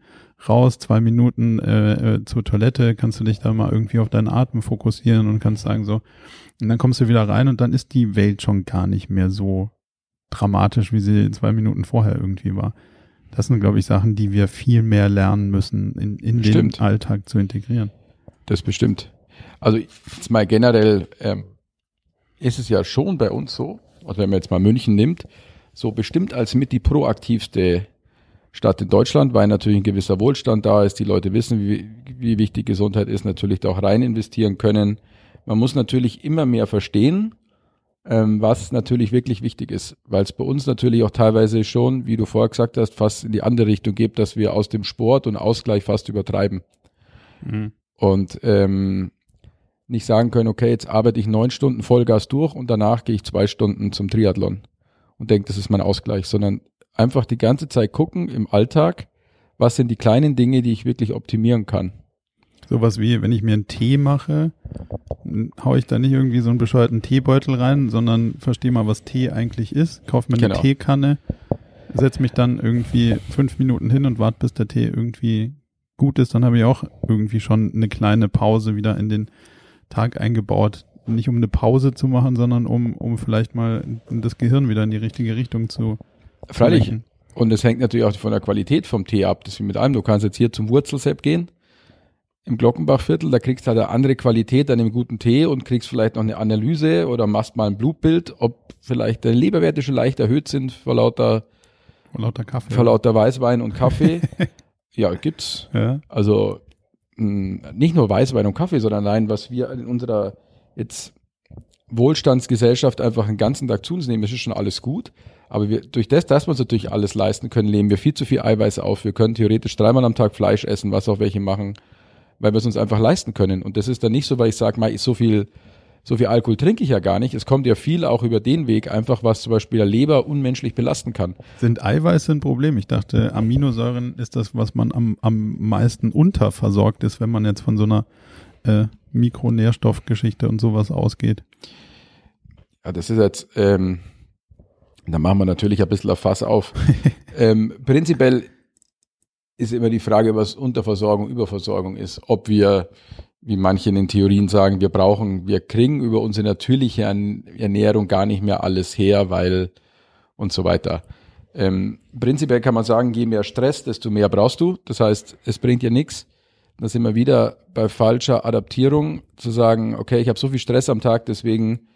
raus, zwei Minuten äh, äh, zur Toilette, kannst du dich da mal irgendwie auf deinen Atem fokussieren und kannst sagen so, und dann kommst du wieder rein und dann ist die Welt schon gar nicht mehr so dramatisch, wie sie zwei Minuten vorher irgendwie war. Das sind, glaube ich, Sachen, die wir viel mehr lernen müssen, in, in den Alltag zu integrieren. Das bestimmt. Also jetzt mal generell ähm, ist es ja schon bei uns so, also wenn man jetzt mal München nimmt, so bestimmt als mit die proaktivste Stadt in Deutschland, weil natürlich ein gewisser Wohlstand da ist. Die Leute wissen, wie, wie wichtig Gesundheit ist, natürlich da auch rein investieren können. Man muss natürlich immer mehr verstehen, ähm, was natürlich wirklich wichtig ist, weil es bei uns natürlich auch teilweise schon, wie du vorher gesagt hast, fast in die andere Richtung geht, dass wir aus dem Sport und Ausgleich fast übertreiben. Mhm. und ähm, nicht sagen können, okay, jetzt arbeite ich neun Stunden Vollgas durch und danach gehe ich zwei Stunden zum Triathlon und denke, das ist mein Ausgleich, sondern einfach die ganze Zeit gucken im Alltag, was sind die kleinen Dinge, die ich wirklich optimieren kann. Sowas wie, wenn ich mir einen Tee mache, haue ich da nicht irgendwie so einen bescheuerten Teebeutel rein, sondern verstehe mal, was Tee eigentlich ist, kaufe mir eine Genau. Teekanne, setze mich dann irgendwie fünf Minuten hin und warte, bis der Tee irgendwie gut ist, dann habe ich auch irgendwie schon eine kleine Pause wieder in den Tag eingebaut. Nicht um eine Pause zu machen, sondern um, um vielleicht mal das Gehirn wieder in die richtige Richtung zu Freilich. lenken. Und es hängt natürlich auch von der Qualität vom Tee ab. Das ist wie mit allem. Du kannst jetzt hier zum Wurzelsepp gehen, im Glockenbachviertel, da kriegst du halt eine andere Qualität an dem guten Tee und kriegst vielleicht noch eine Analyse oder machst mal ein Blutbild, ob vielleicht deine Leberwerte schon leicht erhöht sind vor lauter, Vor lauter Kaffee. vor lauter Weißwein und Kaffee. ja, gibt's. ja. Also mh, nicht nur Weißwein und Kaffee, sondern allein, was wir in unserer jetzt Wohlstandsgesellschaft einfach den ganzen Tag zu uns nehmen, ist schon alles gut. Aber wir, durch das, dass wir uns natürlich alles leisten können, nehmen wir viel zu viel Eiweiß auf. Wir können theoretisch dreimal am Tag Fleisch essen, was auch welche machen, weil wir es uns einfach leisten können. Und das ist dann nicht so, weil ich sage, mal, so viel, so viel Alkohol trinke ich ja gar nicht. Es kommt ja viel auch über den Weg, einfach was zum Beispiel der Leber unmenschlich belasten kann. Sind Eiweiße ein Problem? Ich dachte, Aminosäuren ist das, was man am, am meisten unterversorgt ist, wenn man jetzt von so einer äh, Mikronährstoffgeschichte und sowas ausgeht. Ja, das ist jetzt, ähm, da machen wir natürlich ein bisschen auf Fass auf. ähm, prinzipiell ist immer die Frage, was Unterversorgung, Überversorgung ist. Ob wir, wie manche in den Theorien sagen, wir brauchen, wir kriegen über unsere natürliche Ern- Ernährung gar nicht mehr alles her, weil und so weiter. Ähm, prinzipiell kann man sagen, je mehr Stress, desto mehr brauchst du. Das heißt, es bringt dir nichts. Da sind wir wieder bei falscher Adaptierung, zu sagen, okay, ich habe so viel Stress am Tag, deswegen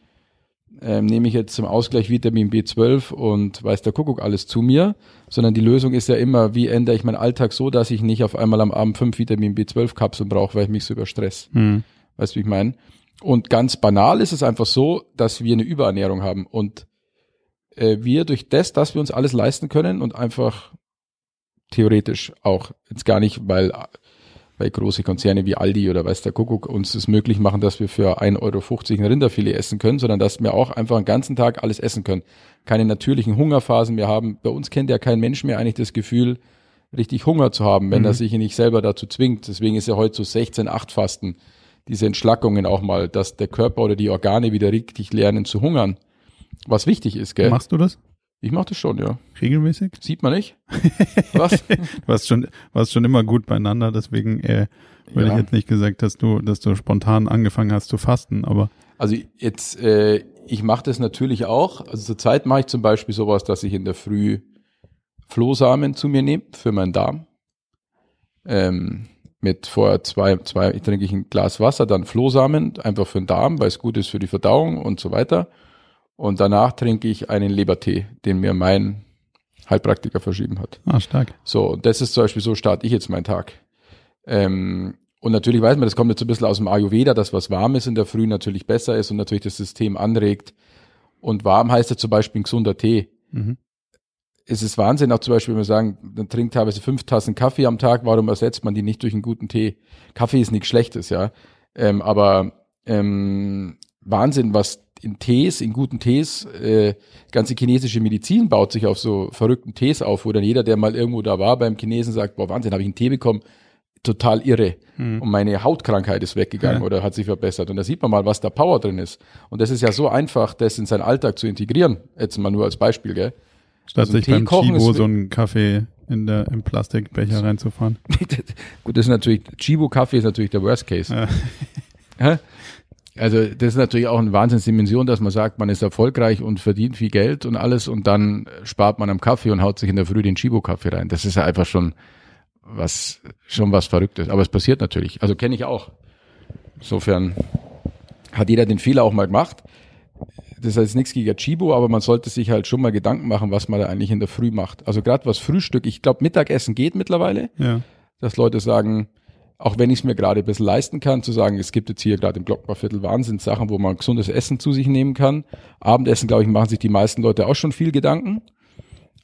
ähm, nehme ich jetzt zum Ausgleich Vitamin B12 und weiß der Kuckuck alles zu mir, sondern die Lösung ist ja immer, wie ändere ich meinen Alltag so, dass ich nicht auf einmal am Abend fünf Vitamin B12 Kapseln brauche, weil ich mich so überstress. Hm. Weißt du, wie ich meine? Und ganz banal ist es einfach so, dass wir eine Überernährung haben und äh, wir durch das, dass wir uns alles leisten können und einfach theoretisch auch jetzt gar nicht, weil weil große Konzerne wie Aldi oder weiß der Kuckuck uns es möglich machen, dass wir für 1,50 Euro ein Rinderfilet essen können, sondern dass wir auch einfach den ganzen Tag alles essen können. Keine natürlichen Hungerphasen mehr haben. Bei uns kennt ja kein Mensch mehr eigentlich das Gefühl, richtig Hunger zu haben, wenn Mhm. er sich nicht selber dazu zwingt. Deswegen ist ja heute so 16-8-Fasten, diese Entschlackungen auch mal, dass der Körper oder die Organe wieder richtig lernen zu hungern. Was wichtig ist, gell? Machst du das Ich mach das schon, ja. regelmäßig? Sieht man nicht? Was? Du warst schon, warst schon immer gut beieinander, deswegen äh, würde Ja. ich jetzt nicht gesagt, dass du, dass du spontan angefangen hast zu fasten, aber Also jetzt, äh, ich mache das natürlich auch. Also zurzeit mache ich zum Beispiel sowas, dass ich in der Früh Flohsamen zu mir nehme für meinen Darm. Ähm, mit vorher zwei, zwei, ich trinke ich ein Glas Wasser, dann Flohsamen, einfach für den Darm, weil es gut ist für die Verdauung und so weiter. Und danach trinke ich einen Lebertee, den mir mein Heilpraktiker verschrieben hat. ah, stark. So, und das ist zum Beispiel so starte ich jetzt meinen Tag. Ähm, und natürlich weiß man, das kommt jetzt ein bisschen aus dem Ayurveda, dass was warm ist in der Früh natürlich besser ist und natürlich das System anregt. Und warm heißt ja zum Beispiel ein gesunder Tee. Mhm. Es ist Wahnsinn, auch zum Beispiel, wenn wir sagen, man trinkt teilweise fünf Tassen Kaffee am Tag, warum ersetzt man die nicht durch einen guten Tee? Kaffee ist nichts Schlechtes, ja. Ähm, aber ähm, Wahnsinn, was in Tees, in guten Tees, äh, ganze chinesische Medizin baut sich auf so verrückten Tees auf, wo dann jeder, der mal irgendwo da war beim Chinesen, sagt, boah, Wahnsinn, habe ich einen Tee bekommen, total irre. Mhm. Und meine Hautkrankheit ist weggegangen Ja. oder hat sich verbessert. Und da sieht man mal, was da Power drin ist. Und das ist ja so einfach, das in seinen Alltag zu integrieren. Jetzt mal nur als Beispiel, gell? Statt Also sich beim Chibo so einen Kaffee in der, im Plastikbecher reinzufahren. Gut, das ist natürlich, Chibo-Kaffee ist natürlich der Worst Case. Ja. Also das ist natürlich auch eine Wahnsinnsdimension, dass man sagt, man ist erfolgreich und verdient viel Geld und alles und dann spart man am Kaffee und haut sich in der Früh den Chibo-Kaffee rein. Das ist ja einfach schon was, schon was Verrücktes. Aber es passiert natürlich. Also kenne ich auch. Insofern hat jeder den Fehler auch mal gemacht. Das heißt nichts gegen Chibo, aber man sollte sich halt schon mal Gedanken machen, was man da eigentlich in der Früh macht. Also gerade was Frühstück, ich glaube Mittagessen geht mittlerweile Ja. dass Leute sagen, auch wenn ich es mir gerade ein bisschen leisten kann, zu sagen, es gibt jetzt hier gerade im Glocknerviertel Wahnsinnssachen, wo man gesundes Essen zu sich nehmen kann. Abendessen, glaube ich, machen sich die meisten Leute auch schon viel Gedanken.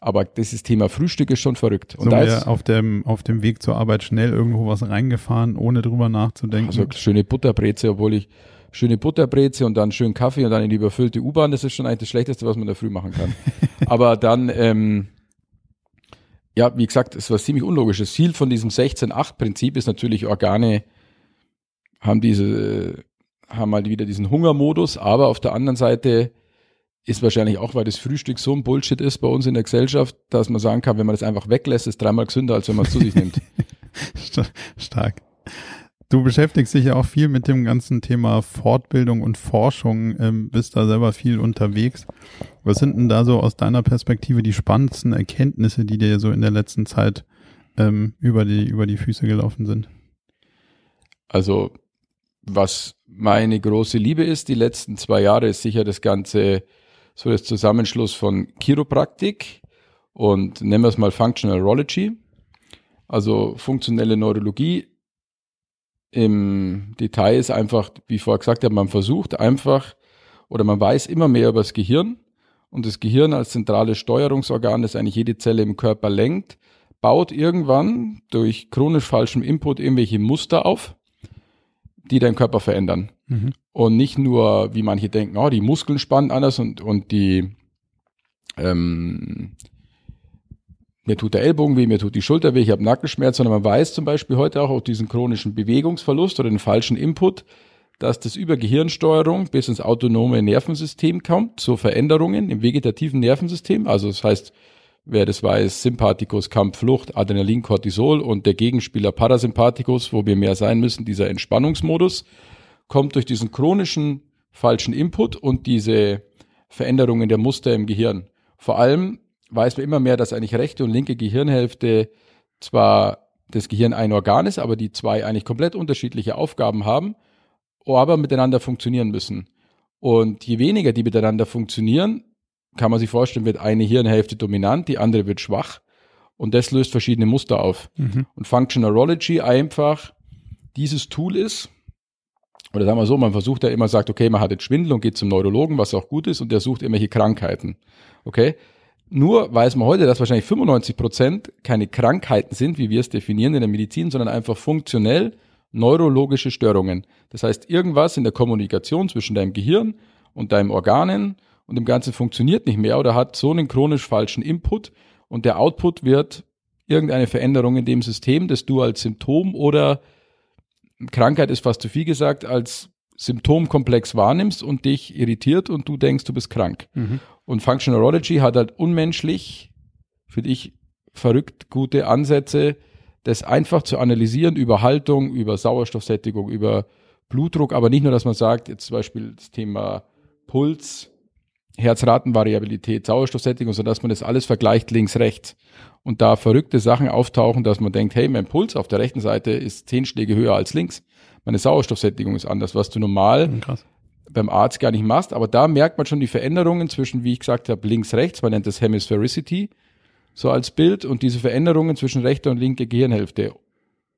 Aber dieses Thema Frühstück ist schon verrückt. Und so da ist auf dem, auf dem Weg zur Arbeit schnell irgendwo was reingefahren, ohne drüber nachzudenken. Also schöne Butterbreze, obwohl ich schöne Butterbreze und dann schön Kaffee und dann in die überfüllte U-Bahn, das ist schon eigentlich das Schlechteste, was man da früh machen kann. Aber dann, ähm, ja, wie gesagt, es war ziemlich unlogisch. Das Ziel von diesem 16-8-Prinzip ist natürlich, Organe haben diese, haben halt wieder diesen Hungermodus, aber auf der anderen Seite ist wahrscheinlich auch, weil das Frühstück so ein Bullshit ist bei uns in der Gesellschaft, dass man sagen kann, wenn man das einfach weglässt, ist dreimal gesünder, als wenn man es zu sich nimmt. Stark. Du beschäftigst dich ja auch viel mit dem ganzen Thema Fortbildung und Forschung, ähm, bist da selber viel unterwegs. Was sind denn da so aus deiner Perspektive die spannendsten Erkenntnisse, die dir so in der letzten Zeit ähm, über, die, über die Füße gelaufen sind? Also, was meine große Liebe ist, die letzten zwei Jahre, ist sicher das ganze, so das Zusammenschluss von Chiropraktik und nennen wir es mal Functional Neurology, also funktionelle Neurologie im Detail ist einfach, wie ich vorher gesagt habe, man versucht einfach oder man weiß immer mehr über das Gehirn und das Gehirn als zentrales Steuerungsorgan, das eigentlich jede Zelle im Körper lenkt, baut irgendwann durch chronisch falschem Input irgendwelche Muster auf, die deinen Körper verändern. Mhm. Und nicht nur, wie manche denken, oh, die Muskeln spannen anders und, und die ähm, mir tut der Ellbogen weh, mir tut die Schulter weh, ich habe Nackenschmerz, sondern man weiß zum Beispiel heute auch auf diesen chronischen Bewegungsverlust oder den falschen Input, dass das über Gehirnsteuerung bis ins autonome Nervensystem kommt, zu Veränderungen im vegetativen Nervensystem. Also das heißt, wer das weiß, Sympathikus, Kampf, Flucht, Adrenalin, Cortisol und der Gegenspieler Parasympathikus, wo wir mehr sein müssen, dieser Entspannungsmodus, kommt durch diesen chronischen falschen Input und diese Veränderungen der Muster im Gehirn. Vor allem weiß man immer mehr, dass eigentlich rechte und linke Gehirnhälfte zwar das Gehirn ein Organ ist, aber die zwei eigentlich komplett unterschiedliche Aufgaben haben, aber miteinander funktionieren müssen. Und je weniger die miteinander funktionieren, kann man sich vorstellen, wird eine Hirnhälfte dominant, die andere wird schwach. Und das löst verschiedene Muster auf. Mhm. Und Functionalology einfach dieses Tool ist, oder sagen wir so, man versucht ja immer, sagt, okay, man hat jetzt Schwindel und geht zum Neurologen, was auch gut ist, und der sucht irgendwelche Krankheiten. Okay? Nur weiß man heute, dass wahrscheinlich 95 Prozent keine Krankheiten sind, wie wir es definieren in der Medizin, sondern einfach funktionell neurologische Störungen. Das heißt, irgendwas in der Kommunikation zwischen deinem Gehirn und deinem Organen und dem Ganzen funktioniert nicht mehr oder hat so einen chronisch falschen Input und der Output wird irgendeine Veränderung in dem System, das du als Symptom oder Krankheit ist fast zu viel gesagt, als Symptomkomplex wahrnimmst und dich irritiert und du denkst, du bist krank. Mhm. Und Functionalology hat halt unmenschlich, für dich verrückt gute Ansätze, das einfach zu analysieren über Haltung, über Sauerstoffsättigung, über Blutdruck, aber nicht nur, dass man sagt, jetzt zum Beispiel das Thema Puls, Herzratenvariabilität, Sauerstoffsättigung, sondern dass man das alles vergleicht links, rechts. Und da verrückte Sachen auftauchen, dass man denkt, hey, mein Puls auf der rechten Seite ist zehn Schläge höher als links. Meine Sauerstoffsättigung ist anders, was du normal Krass beim Arzt gar nicht machst. Aber da merkt man schon die Veränderungen zwischen, wie ich gesagt habe, links, rechts. Man nennt das Hemisphericity so als Bild und diese Veränderungen zwischen rechter und linker Gehirnhälfte.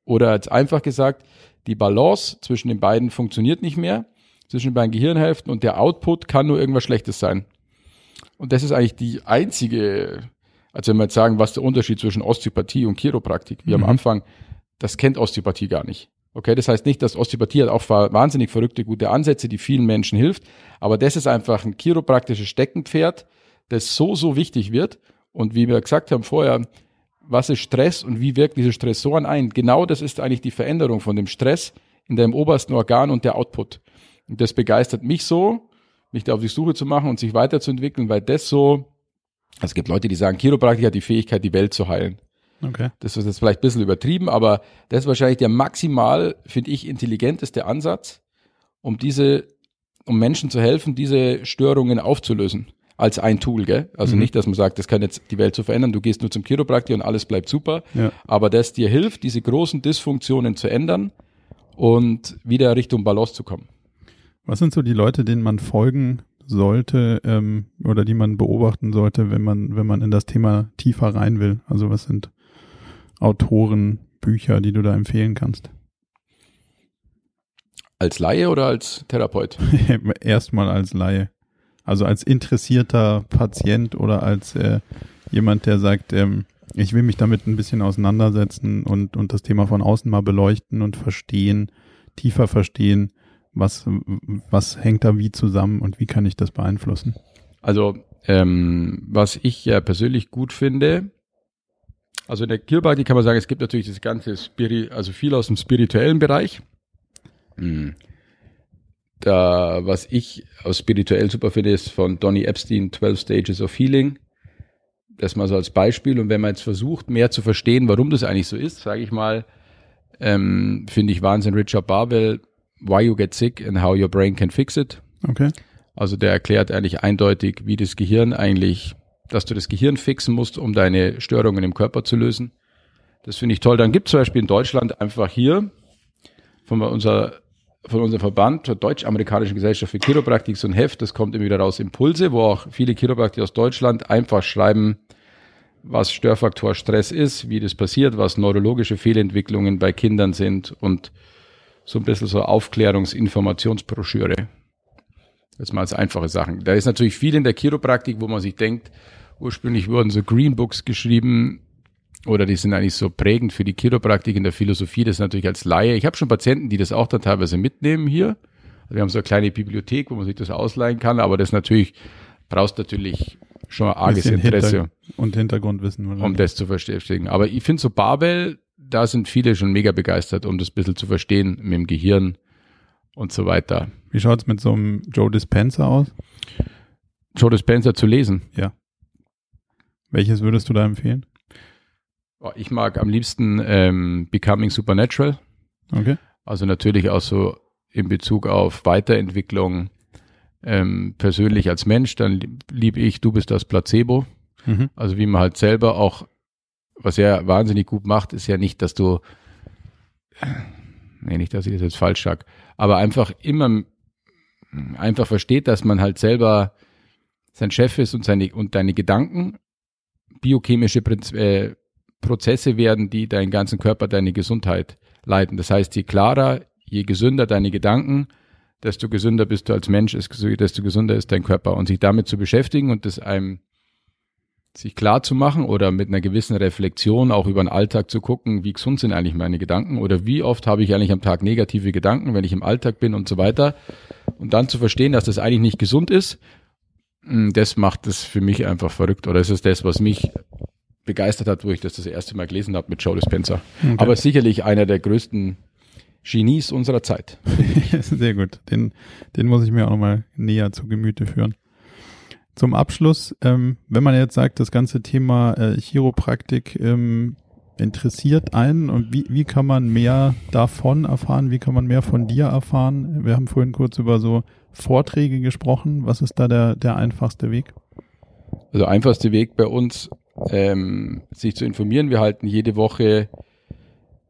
Oder als einfach gesagt, die Balance zwischen den beiden funktioniert nicht mehr, zwischen den beiden Gehirnhälften und der Output kann nur irgendwas Schlechtes sein. Und das ist eigentlich die einzige, also wenn wir jetzt sagen, was der Unterschied zwischen Osteopathie und Chiropraktik, wie mhm. am Anfang, das kennt Osteopathie gar nicht. Okay, das heißt nicht, dass Osteopathie hat auch wahnsinnig verrückte gute Ansätze, die vielen Menschen hilft, aber das ist einfach ein chiropraktisches Steckenpferd, das so, so wichtig wird. Und wie wir gesagt haben vorher, was ist Stress und wie wirken diese Stressoren ein? Genau das ist eigentlich die Veränderung von dem Stress in deinem obersten Organ und der Output. Und das begeistert mich so, mich da auf die Suche zu machen und sich weiterzuentwickeln, weil das so, also es gibt Leute, die sagen, Chiropraktik hat die Fähigkeit, die Welt zu heilen. Okay. Das ist jetzt vielleicht ein bisschen übertrieben, aber das ist wahrscheinlich der maximal, finde ich, intelligenteste Ansatz, um diese, um Menschen zu helfen, diese Störungen aufzulösen. Als ein Tool, gell? Also mhm. nicht, dass man sagt, das kann jetzt die Welt so verändern, du gehst nur zum Chiropraktiker und alles bleibt super. Ja. Aber das dir hilft, diese großen Dysfunktionen zu ändern und wieder Richtung Balance zu kommen. Was sind so die Leute, denen man folgen sollte ähm, oder die man beobachten sollte, wenn man, wenn man in das Thema tiefer rein will? Also was sind Autoren, Bücher, die du da empfehlen kannst? Als Laie oder als Therapeut? Erstmal als Laie. Also als interessierter Patient oder als äh, jemand, der sagt, ähm, ich will mich damit ein bisschen auseinandersetzen und, und das Thema von außen mal beleuchten und verstehen, tiefer verstehen, was, was hängt da wie zusammen und wie kann ich das beeinflussen? Also, ähm, was ich ja persönlich gut finde, also in der Chiropraktik kann man sagen, es gibt natürlich das ganze Spiri also viel aus dem spirituellen Bereich. Hm. Da, was ich aus spirituell super finde, ist von Donny Epstein 12 Stages of Healing. Das mal so als Beispiel. Und wenn man jetzt versucht, mehr zu verstehen, warum das eigentlich so ist, sage ich mal, ähm, finde ich Wahnsinn Richard Barwell, Why You Get Sick and How Your Brain Can Fix It. Okay. Also der erklärt eigentlich eindeutig, wie das Gehirn eigentlich, dass du das Gehirn fixen musst, um deine Störungen im Körper zu lösen. Das finde ich toll. Dann gibt es zum Beispiel in Deutschland einfach hier von unserer von unserem Verband, der Deutsch-Amerikanischen Gesellschaft für Chiropraktik, so ein Heft, das kommt immer wieder raus, Impulse, wo auch viele Chiropraktiker aus Deutschland einfach schreiben, was Störfaktor Stress ist, wie das passiert, was neurologische Fehlentwicklungen bei Kindern sind und so ein bisschen so Aufklärungsinformationsbroschüre. Jetzt mal als einfache Sachen. Da ist natürlich viel in der Chiropraktik, wo man sich denkt, ursprünglich wurden so Greenbooks geschrieben oder die sind eigentlich so prägend für die Chiropraktik in der Philosophie. Das ist natürlich als Laie. Ich habe schon Patienten, die das auch dann teilweise mitnehmen hier. Also wir haben so eine kleine Bibliothek, wo man sich das ausleihen kann, aber das natürlich brauchst natürlich schon ein arges Interesse. Und Hintergrundwissen. Um das zu verstehen. Aber ich finde so Babel, da sind viele schon mega begeistert, um das ein bisschen zu verstehen mit dem Gehirn und so weiter. Wie schaut's mit so einem Joe Dispenza aus? Joe Dispenza zu lesen? Ja. Welches würdest du da empfehlen? Oh, ich mag am liebsten ähm, Becoming Supernatural. Okay. Also natürlich auch so in Bezug auf Weiterentwicklung ähm, persönlich als Mensch, dann liebe ich, du bist das Placebo. Mhm. Also wie man halt selber auch, was er wahnsinnig gut macht, ist ja nicht, dass du, nee, nicht, dass ich das jetzt falsch sage, aber einfach immer einfach versteht, dass man halt selber sein Chef ist und seine und deine Gedanken biochemische äh, Prozesse werden, die deinen ganzen Körper, deine Gesundheit leiten. Das heißt, je klarer, je gesünder deine Gedanken, desto gesünder bist du als Mensch, desto gesünder ist dein Körper. Und sich damit zu beschäftigen und das einem sich klar zu machen oder mit einer gewissen Reflexion auch über den Alltag zu gucken, wie gesund sind eigentlich meine Gedanken oder wie oft habe ich eigentlich am Tag negative Gedanken, wenn ich im Alltag bin und so weiter. Und dann zu verstehen, dass das eigentlich nicht gesund ist, hm, das macht es für mich einfach verrückt oder es ist das, was mich begeistert hat, wo ich das das erste Mal gelesen habe mit Joe Dispenza. Okay. Aber sicherlich einer der größten Genies unserer Zeit. Sehr gut. Den, den muss ich mir auch nochmal näher zu Gemüte führen. Zum Abschluss, ähm, wenn man jetzt sagt, das ganze Thema äh, Chiropraktik ähm, interessiert einen und wie, wie kann man mehr davon erfahren? Wie kann man mehr von dir erfahren? Wir haben vorhin kurz über so Vorträge gesprochen. Was ist da der, der einfachste Weg? Also einfachste Weg bei uns, ähm, sich zu informieren. Wir halten jede Woche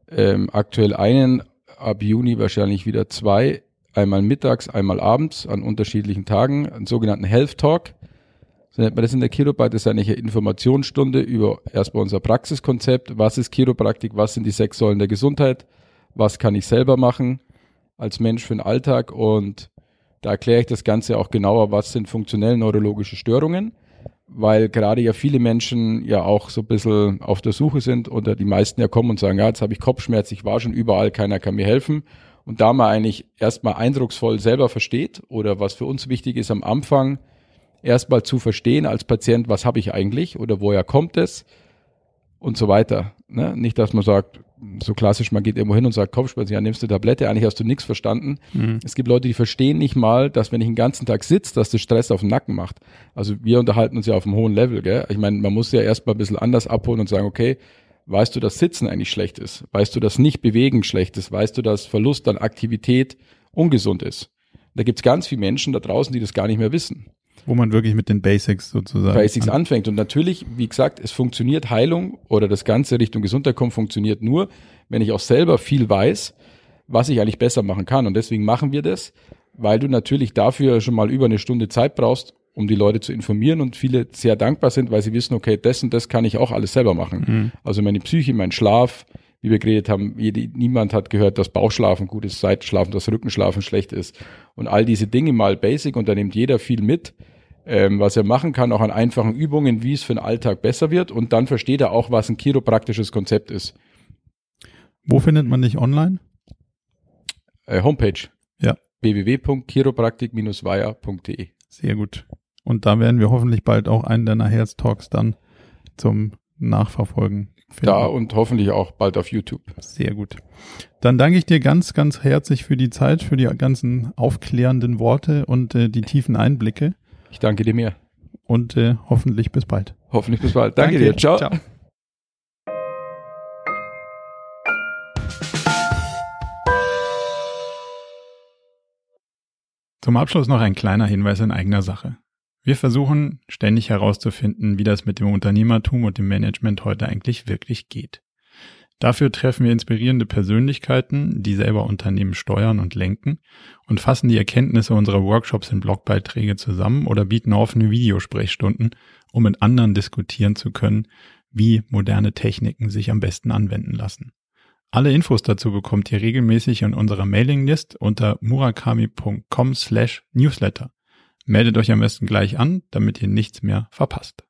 ähm, aktuell einen, ab Juni wahrscheinlich wieder zwei, einmal mittags, einmal abends an unterschiedlichen Tagen, einen sogenannten Health Talk. So nennt man das in der Chiropraktik, das ist eigentlich eine Informationsstunde über erstmal unser Praxiskonzept, was ist Chiropraktik, was sind die sechs Säulen der Gesundheit, was kann ich selber machen als Mensch für den Alltag? Und da erkläre ich das Ganze auch genauer, was sind funktionell neurologische Störungen weil gerade ja viele Menschen ja auch so ein bisschen auf der Suche sind oder die meisten ja kommen und sagen, ja, jetzt habe ich Kopfschmerz, ich war schon überall, keiner kann mir helfen. Und da man eigentlich erstmal eindrucksvoll selber versteht oder was für uns wichtig ist am Anfang, erstmal zu verstehen als Patient, was habe ich eigentlich oder woher kommt es und so weiter. Ne? Nicht, dass man sagt, so klassisch, man geht irgendwo hin und sagt, Kopfschmerzen, ja, nimmst du Tablette, eigentlich hast du nichts verstanden. Mhm. Es gibt Leute, die verstehen nicht mal, dass wenn ich den ganzen Tag sitze, dass das Stress auf den Nacken macht. Also wir unterhalten uns ja auf einem hohen Level, gell? Ich meine, man muss ja erstmal ein bisschen anders abholen und sagen, okay, weißt du, dass Sitzen eigentlich schlecht ist? Weißt du, dass nicht bewegen schlecht ist? Weißt du, dass Verlust an Aktivität ungesund ist? Da gibt's ganz viele Menschen da draußen, die das gar nicht mehr wissen. Wo man wirklich mit den Basics sozusagen. Basics an anfängt. Und natürlich, wie gesagt, es funktioniert Heilung oder das Ganze Richtung Gesundheit kommt, funktioniert nur, wenn ich auch selber viel weiß, was ich eigentlich besser machen kann. Und deswegen machen wir das, weil du natürlich dafür schon mal über eine Stunde Zeit brauchst, um die Leute zu informieren und viele sehr dankbar sind, weil sie wissen, okay, das und das kann ich auch alles selber machen. Mhm. Also meine Psyche, mein Schlaf, wie wir geredet haben, jede, niemand hat gehört, dass Bauchschlafen gut ist, Seitenschlafen, dass Rückenschlafen schlecht ist. Und all diese Dinge mal basic und da nimmt jeder viel mit ähm, was er machen kann, auch an einfachen Übungen, wie es für den Alltag besser wird. Und dann versteht er auch, was ein chiropraktisches Konzept ist. Wo findet man dich online? Äh, Homepage. Ja. www.chiropraktik-via.de. Sehr gut. Und da werden wir hoffentlich bald auch einen deiner Health Talks dann zum Nachverfolgen finden. Da und hoffentlich auch bald auf YouTube. Sehr gut. Dann danke ich dir ganz, ganz herzlich für die Zeit, für die ganzen aufklärenden Worte und äh, die tiefen Einblicke. Ich danke dir mehr. Und äh, hoffentlich bis bald. Hoffentlich bis bald. Danke, danke dir. Ciao. Ciao. Zum Abschluss noch ein kleiner Hinweis in eigener Sache. Wir versuchen ständig herauszufinden, wie das mit dem Unternehmertum und dem Management heute eigentlich wirklich geht. Dafür treffen wir inspirierende Persönlichkeiten, die selber Unternehmen steuern und lenken und fassen die Erkenntnisse unserer Workshops in Blogbeiträge zusammen oder bieten offene Videosprechstunden, um mit anderen diskutieren zu können, wie moderne Techniken sich am besten anwenden lassen. Alle Infos dazu bekommt ihr regelmäßig in unserer Mailinglist unter murakami.com slash newsletter. Meldet euch am besten gleich an, damit ihr nichts mehr verpasst.